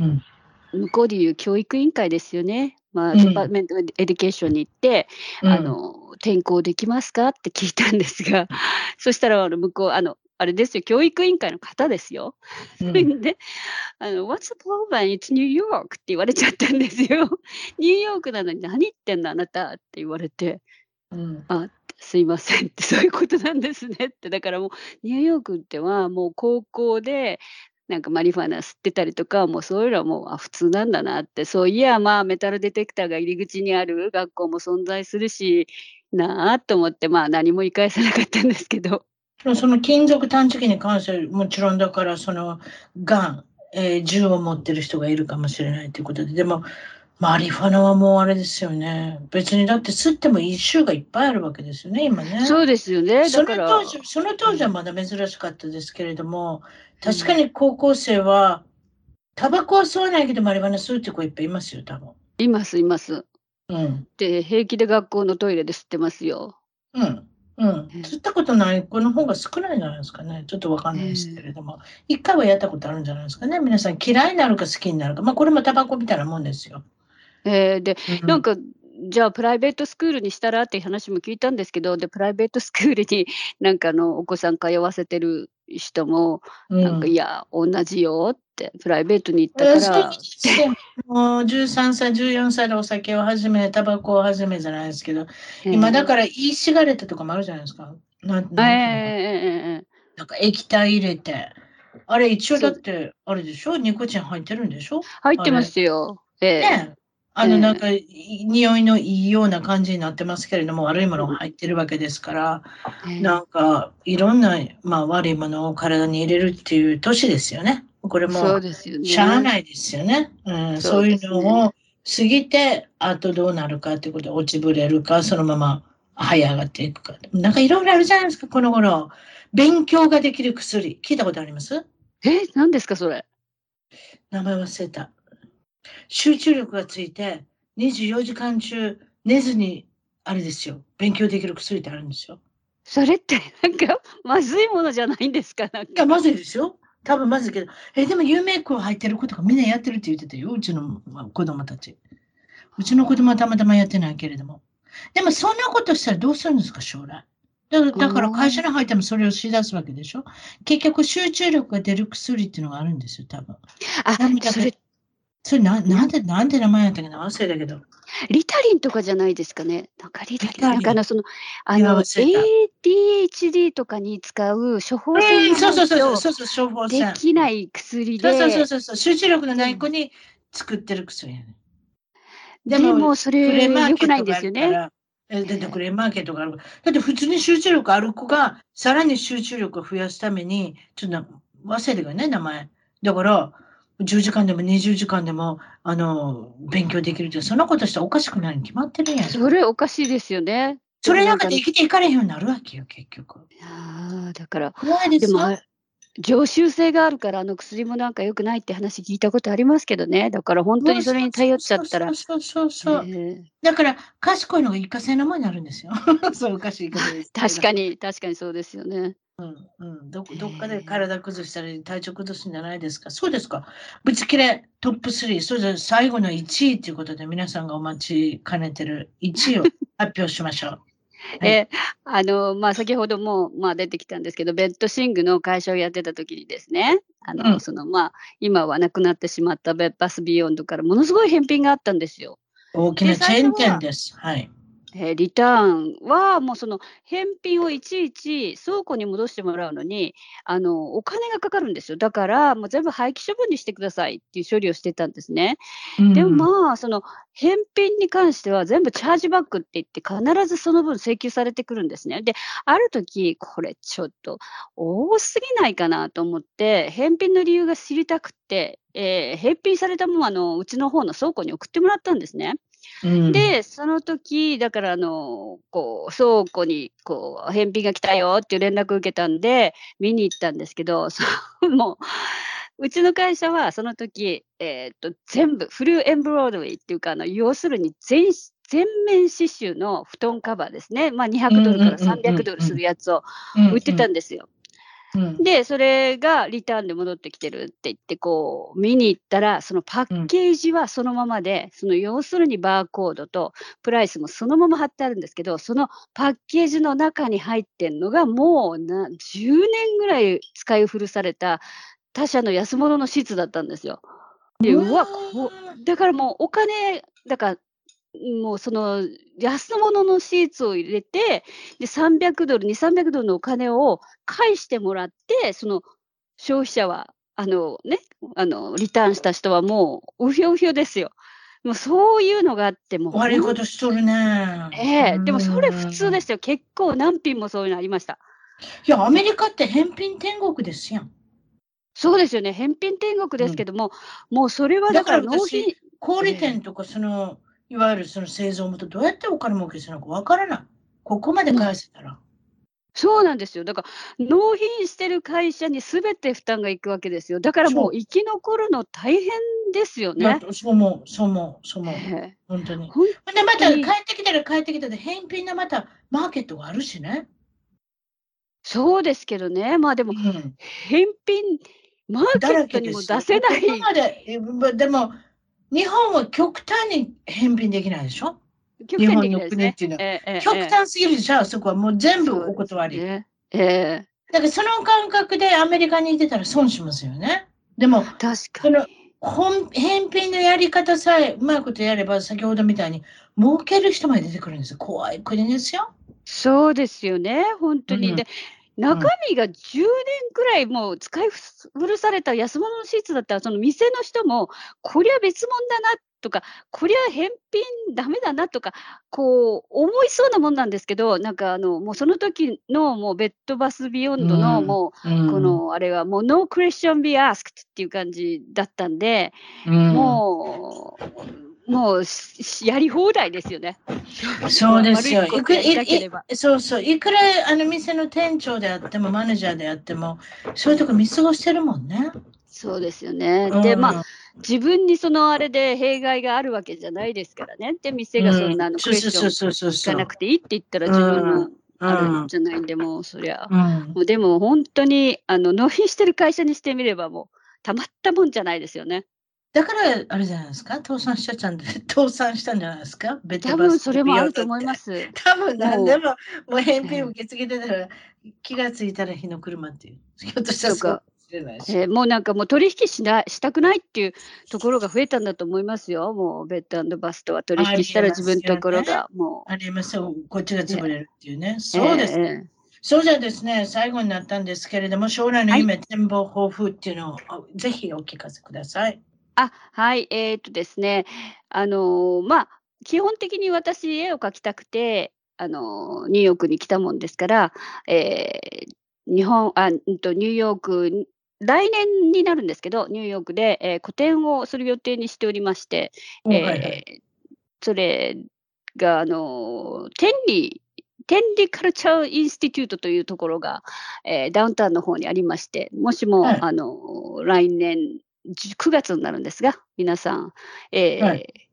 向こうでいう教育委員会ですよね。まあ、 Department Education に行って、うん、あの、転校できますかって聞いたんですが、そしたら、あの、向こう、あの、あれですよ、教育委員会の方ですよ。うん、で、あの、What's the problem? It's New York って言われちゃったんですよ。ニューヨークなのに何言ってんのあなた？って言われて、うん、あ、すいませんって、そういうことなんですねって。だからもう、ニューヨークってはもう高校で、なんかマリファナ吸ってたりとか、もうそういうのはもうあ普通なんだなって、そういや、まあメタルディテクターが入り口にある学校も存在するし、なあと思って、まあ何も言い返さなかったんですけど。その金属探知機に関してもちろんだからそのがん、えー、銃を持ってる人がいるかもしれないということででもマリファナはもうあれですよね。別にだって吸ってもいい州がいっぱいあるわけですよね今ね。そうですよね。その当時その当時はまだ珍しかったですけれども、確かに高校生はタバコは吸わないけどマリファナ吸うって子いっぱいいますよ多分。いますいます。うん。で平気で学校のトイレで吸ってますよ。うん。うん、釣ったことない子の方が少ないんじゃないですかね。ちょっとわかんないですけれども。一、回はやったことあるんじゃないですかね。皆さん嫌いになるか好きになるか。まあこれもタバコみたいなもんですよ。えー、で、うん、なんか、じゃあプライベートスクールにしたらっていう話も聞いたんですけど、で、プライベートスクールに なんかのお子さん通わせてる人も、なんか、いや、同じよって、プライベートに行ったから。もう13歳、14歳でお酒を始め、タバコを始めじゃないですけど、今だからいいシガレットとかもあるじゃないですか。なんな。んえー、なんか液体入れて。あれ一応だって、あれでしょ？ニコチン入ってるんでしょ？入ってますよ。えー、ねあの、なんか、匂いのいいような感じになってますけれども、悪いものが入ってるわけですから、なんか、いろんな、まあ、悪いものを体に入れるっていう年ですよね。これも、しゃあないですよね。うん、そういうのを過ぎて、あとどうなるかっていうことで、落ちぶれるか、そのまま這い上がっていくか。なんかいろいろあるじゃないですか、この頃。勉強ができる薬。聞いたことあります？え、何ですか、それ？名前忘れた。集中力がついて、24時間中寝ずに、あれですよ、勉強できる薬ってあるんですよ。それってなんかまずいものじゃないんですか？なんかいや、まずいですよ。多分まずいけど、え、でも有名校入ってる子とかみんなやってるって言ってたよ、うちの子供たち。うちの子供はたまたまやってないけれども。でもそんなことしたらどうするんですか、将来。だだから会社に入ってもそれをしだすわけでしょ。結局集中力が出る薬っていうのがあるんですよ、多分。あ、それそれな、なんで、なんで名前やったっけな？忘れたけど。リタリンとかじゃないですかね？なんかリタリン。なんかあの、その、あの、ADHD とかに使う処方箋そうそうそうそうそう、処方箋。できない薬で。そうそうそうそう、集中力のない子に作ってる薬やね。でも、でもそれ、良くないんですよね。だってクレーマーケットがある。だって普通に集中力ある子が、さらに集中力を増やすために、ちょっと忘れてくね、名前。だから、10時間でも20時間でもあの勉強できるってそのことしたらおかしくないに決まってるやん。それおかしいですよね。それなんかできていかれへんようになるわけよ結局。ああだから怖いですよ。常習性があるからあの薬もなんか良くないって話聞いたことありますけどね。だから本当にそれに頼っちゃったら。そうそうそうそう、えー、だから賢いのが一過性のものになるんですよ。そうおかしい確かに確かにそうですよね。うんうん、どどっかで体崩したり体調崩すんじゃないですか？そうですか。ぶち切れトップ3、それで最後の1位ということで皆さんがお待ちかねてる1位を 発表しましょう。はい、えあのまあ、先ほども、まあ、出てきたんですけど、ベッドシングの会社をやってた時にですね、あの、うん、そのまあ、今はなくなってしまったベッパスビヨンドからものすごい返品があったんですよ。大きなチェーン店です。はい。えー、リターンは、もうその返品をいちいち倉庫に戻してもらうのに、あの、お金がかかるんですよ。だから、もう全部廃棄処分にしてくださいっていう処理をしてたんですね。うん、でもまあ、その返品に関しては全部チャージバックって言って、必ずその分請求されてくるんですね。で、ある時、これちょっと多すぎないかなと思って、返品の理由が知りたくて、えー、返品されたままのうちの方の倉庫に送ってもらったんですね。うん、で、その時、だからあの、こう、倉庫に、こう、返品が来たよっていう連絡を受けたんで、見に行ったんですけど、もう、うちの会社はその時、えっ、と、全部、フルエンブロードウェイっていうか、あの、要するに全、全面刺繍の布団カバーですね。まあ、200ドルから300ドルするやつを売ってたんですよ。で、それがリターンで戻ってきてるって言って、こう、見に行ったら、そのパッケージはそのままで、その要するにバーコードとプライスもそのまま貼ってあるんですけど、そのパッケージの中に入ってんのが、もうな10年ぐらい使い古された他社の安物のシーツだったんですよ。で、うわ、こだからもうお金、だからもうその安物のシーツを入れて、で、300ドル、2、300ドルのお金を返してもらって、その消費者は、あのね、あの、リターンした人はもう、うひょうひょですよ。もうそういうのがあっても。悪いことしとるね。ええー、でもそれ普通ですよ。結構何品もそういうのありました。いや、アメリカって返品天国ですやん。そうですよね。返品天国ですけども、うん、もうそれはだから納品。小売店とかその、いわゆるその製造元どうやってお金儲けするのかわからない。ここまで返せたら。そうなんですよ。だから、納品してる会社にすべて負担がいくわけですよ。だからもう生き残るの大変ですよね。そう思う、そう思う、そう思う。本当に。ほんで、また帰ってきたら帰ってきたで、返品のまたマーケットがあるしね。そうですけどね。まあでも、うん、返品、マーケットにも出せない。ででも、日本は極端に返品できないでしょ？極端日本の国っていうのは、極端すぎるでしょ、そこはもう全部お断り。ねえー、だからその感覚でアメリカにいてたら損しますよね。でも、確かに。本返品のやり方さえうまいことやれば、先ほどみたいに儲ける人まで出てくるんですよ。怖い国ですよ。そうですよね、本当に。うん、で中身が10年くらいもう使い古された安物のシーツだったら、その店の人も、こりゃ別物だなとか、こりゃ返品ダメだなとか、こう思いそうなもんなんですけど、なんかあの、もうその時のもうベッドバスビヨンドのもう、このあれはもうノークレッションビアスクっていう感じだったんで、もう、もうやり放題ですよね。そうですよ。いくいそうそう。いくらあの店の店長であっても、マネージャーであっても、そういうとこ見過ごしてるもんね。そうですよね。うん、で、まあ、自分にそのあれで弊害があるわけじゃないですからね。で、店がそんなのクエスチョン聞かなくていいって言ったら自分のあるんじゃないんで、もうそりゃ。うん、もうでも本当に、あの、納品してる会社にしてみればもう、たまったもんじゃないですよね。だから、あれじゃないですか、倒産しちゃったんで、倒産したんじゃないですか、ベト多分それもあると思います。多分なんでも、もう返品受け継げてたら、気がついたら日の車っていう。ひょっとしたらそうえー、もうなんかもう取引しなしたくないっていうところが増えたんだと思いますよ。もうベッドバスとは取引したら自分のところがもう。ありますよ、こっちが潰れるっていうね。そうですね。そうじゃですね、最後になったんですけれども、将来の夢、はい、展望、抱負っていうのをぜひお聞かせください。あ、はい、えーっとですね、あの、まあ、基本的に私、絵を描きたくて、あの、ニューヨークに来たもんですから、えー、日本、あ、んと、ニューヨーク、来年になるんですけど、ニューヨークで、えー、個展をする予定にしておりまして、えーはいはい、それが、あの、天理、天理カルチャーインスティテュートというところが、えー、ダウンタウンの方にありまして、もしも、はい、あの、来年、9月になるんですが、皆さん、えー、はい、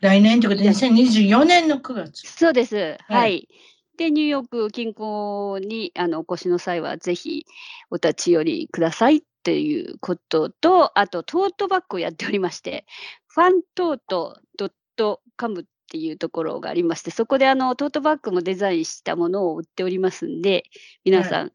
来年ということで、2024年の9月。そうです。はい。はい、で、ニューヨーク近郊にあのお越しの際は、ぜひお立ち寄りくださいっていうことと、あとトートバッグをやっておりまして、ファントート .com っていうところがありまして、そこであのトートバッグもデザインしたものを売っておりますんで、皆さん、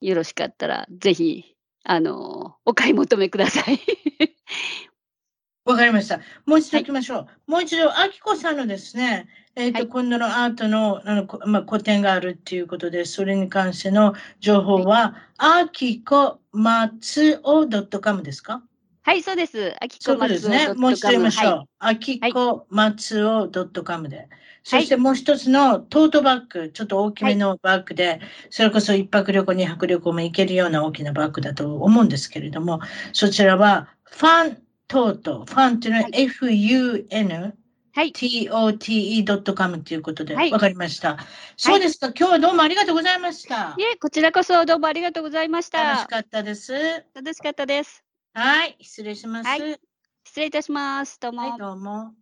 よろしかったら、ぜひ、あの、お買い求めください。わかりました。もう一度行きましょう。はい、もう一度、あきこさんのですね、えっ、ー、と、はい、今度のアートのあの、まあ、個展があるっていうことで、それに関しての情報は、あきこまつお .com ですか？はい、そうです。あきこまつお。ね。もう一度言いましょう。あきこまつお .com で。そしてもう一つのトートバッグ、ちょっと大きめのバッグで、それこそ一泊旅行、二泊旅行も行けるような大きなバッグだと思うんですけれども、そちらはファントート、ファンっていうのは FUN、はい、tote.com ということで、わ、かりました。そうですか、今日はどうもありがとうございました。いえ、こちらこそどうもありがとうございました。楽しかったです。楽しかったです。はい、失礼します。はい、失礼いたします。どうも。はい、どうも。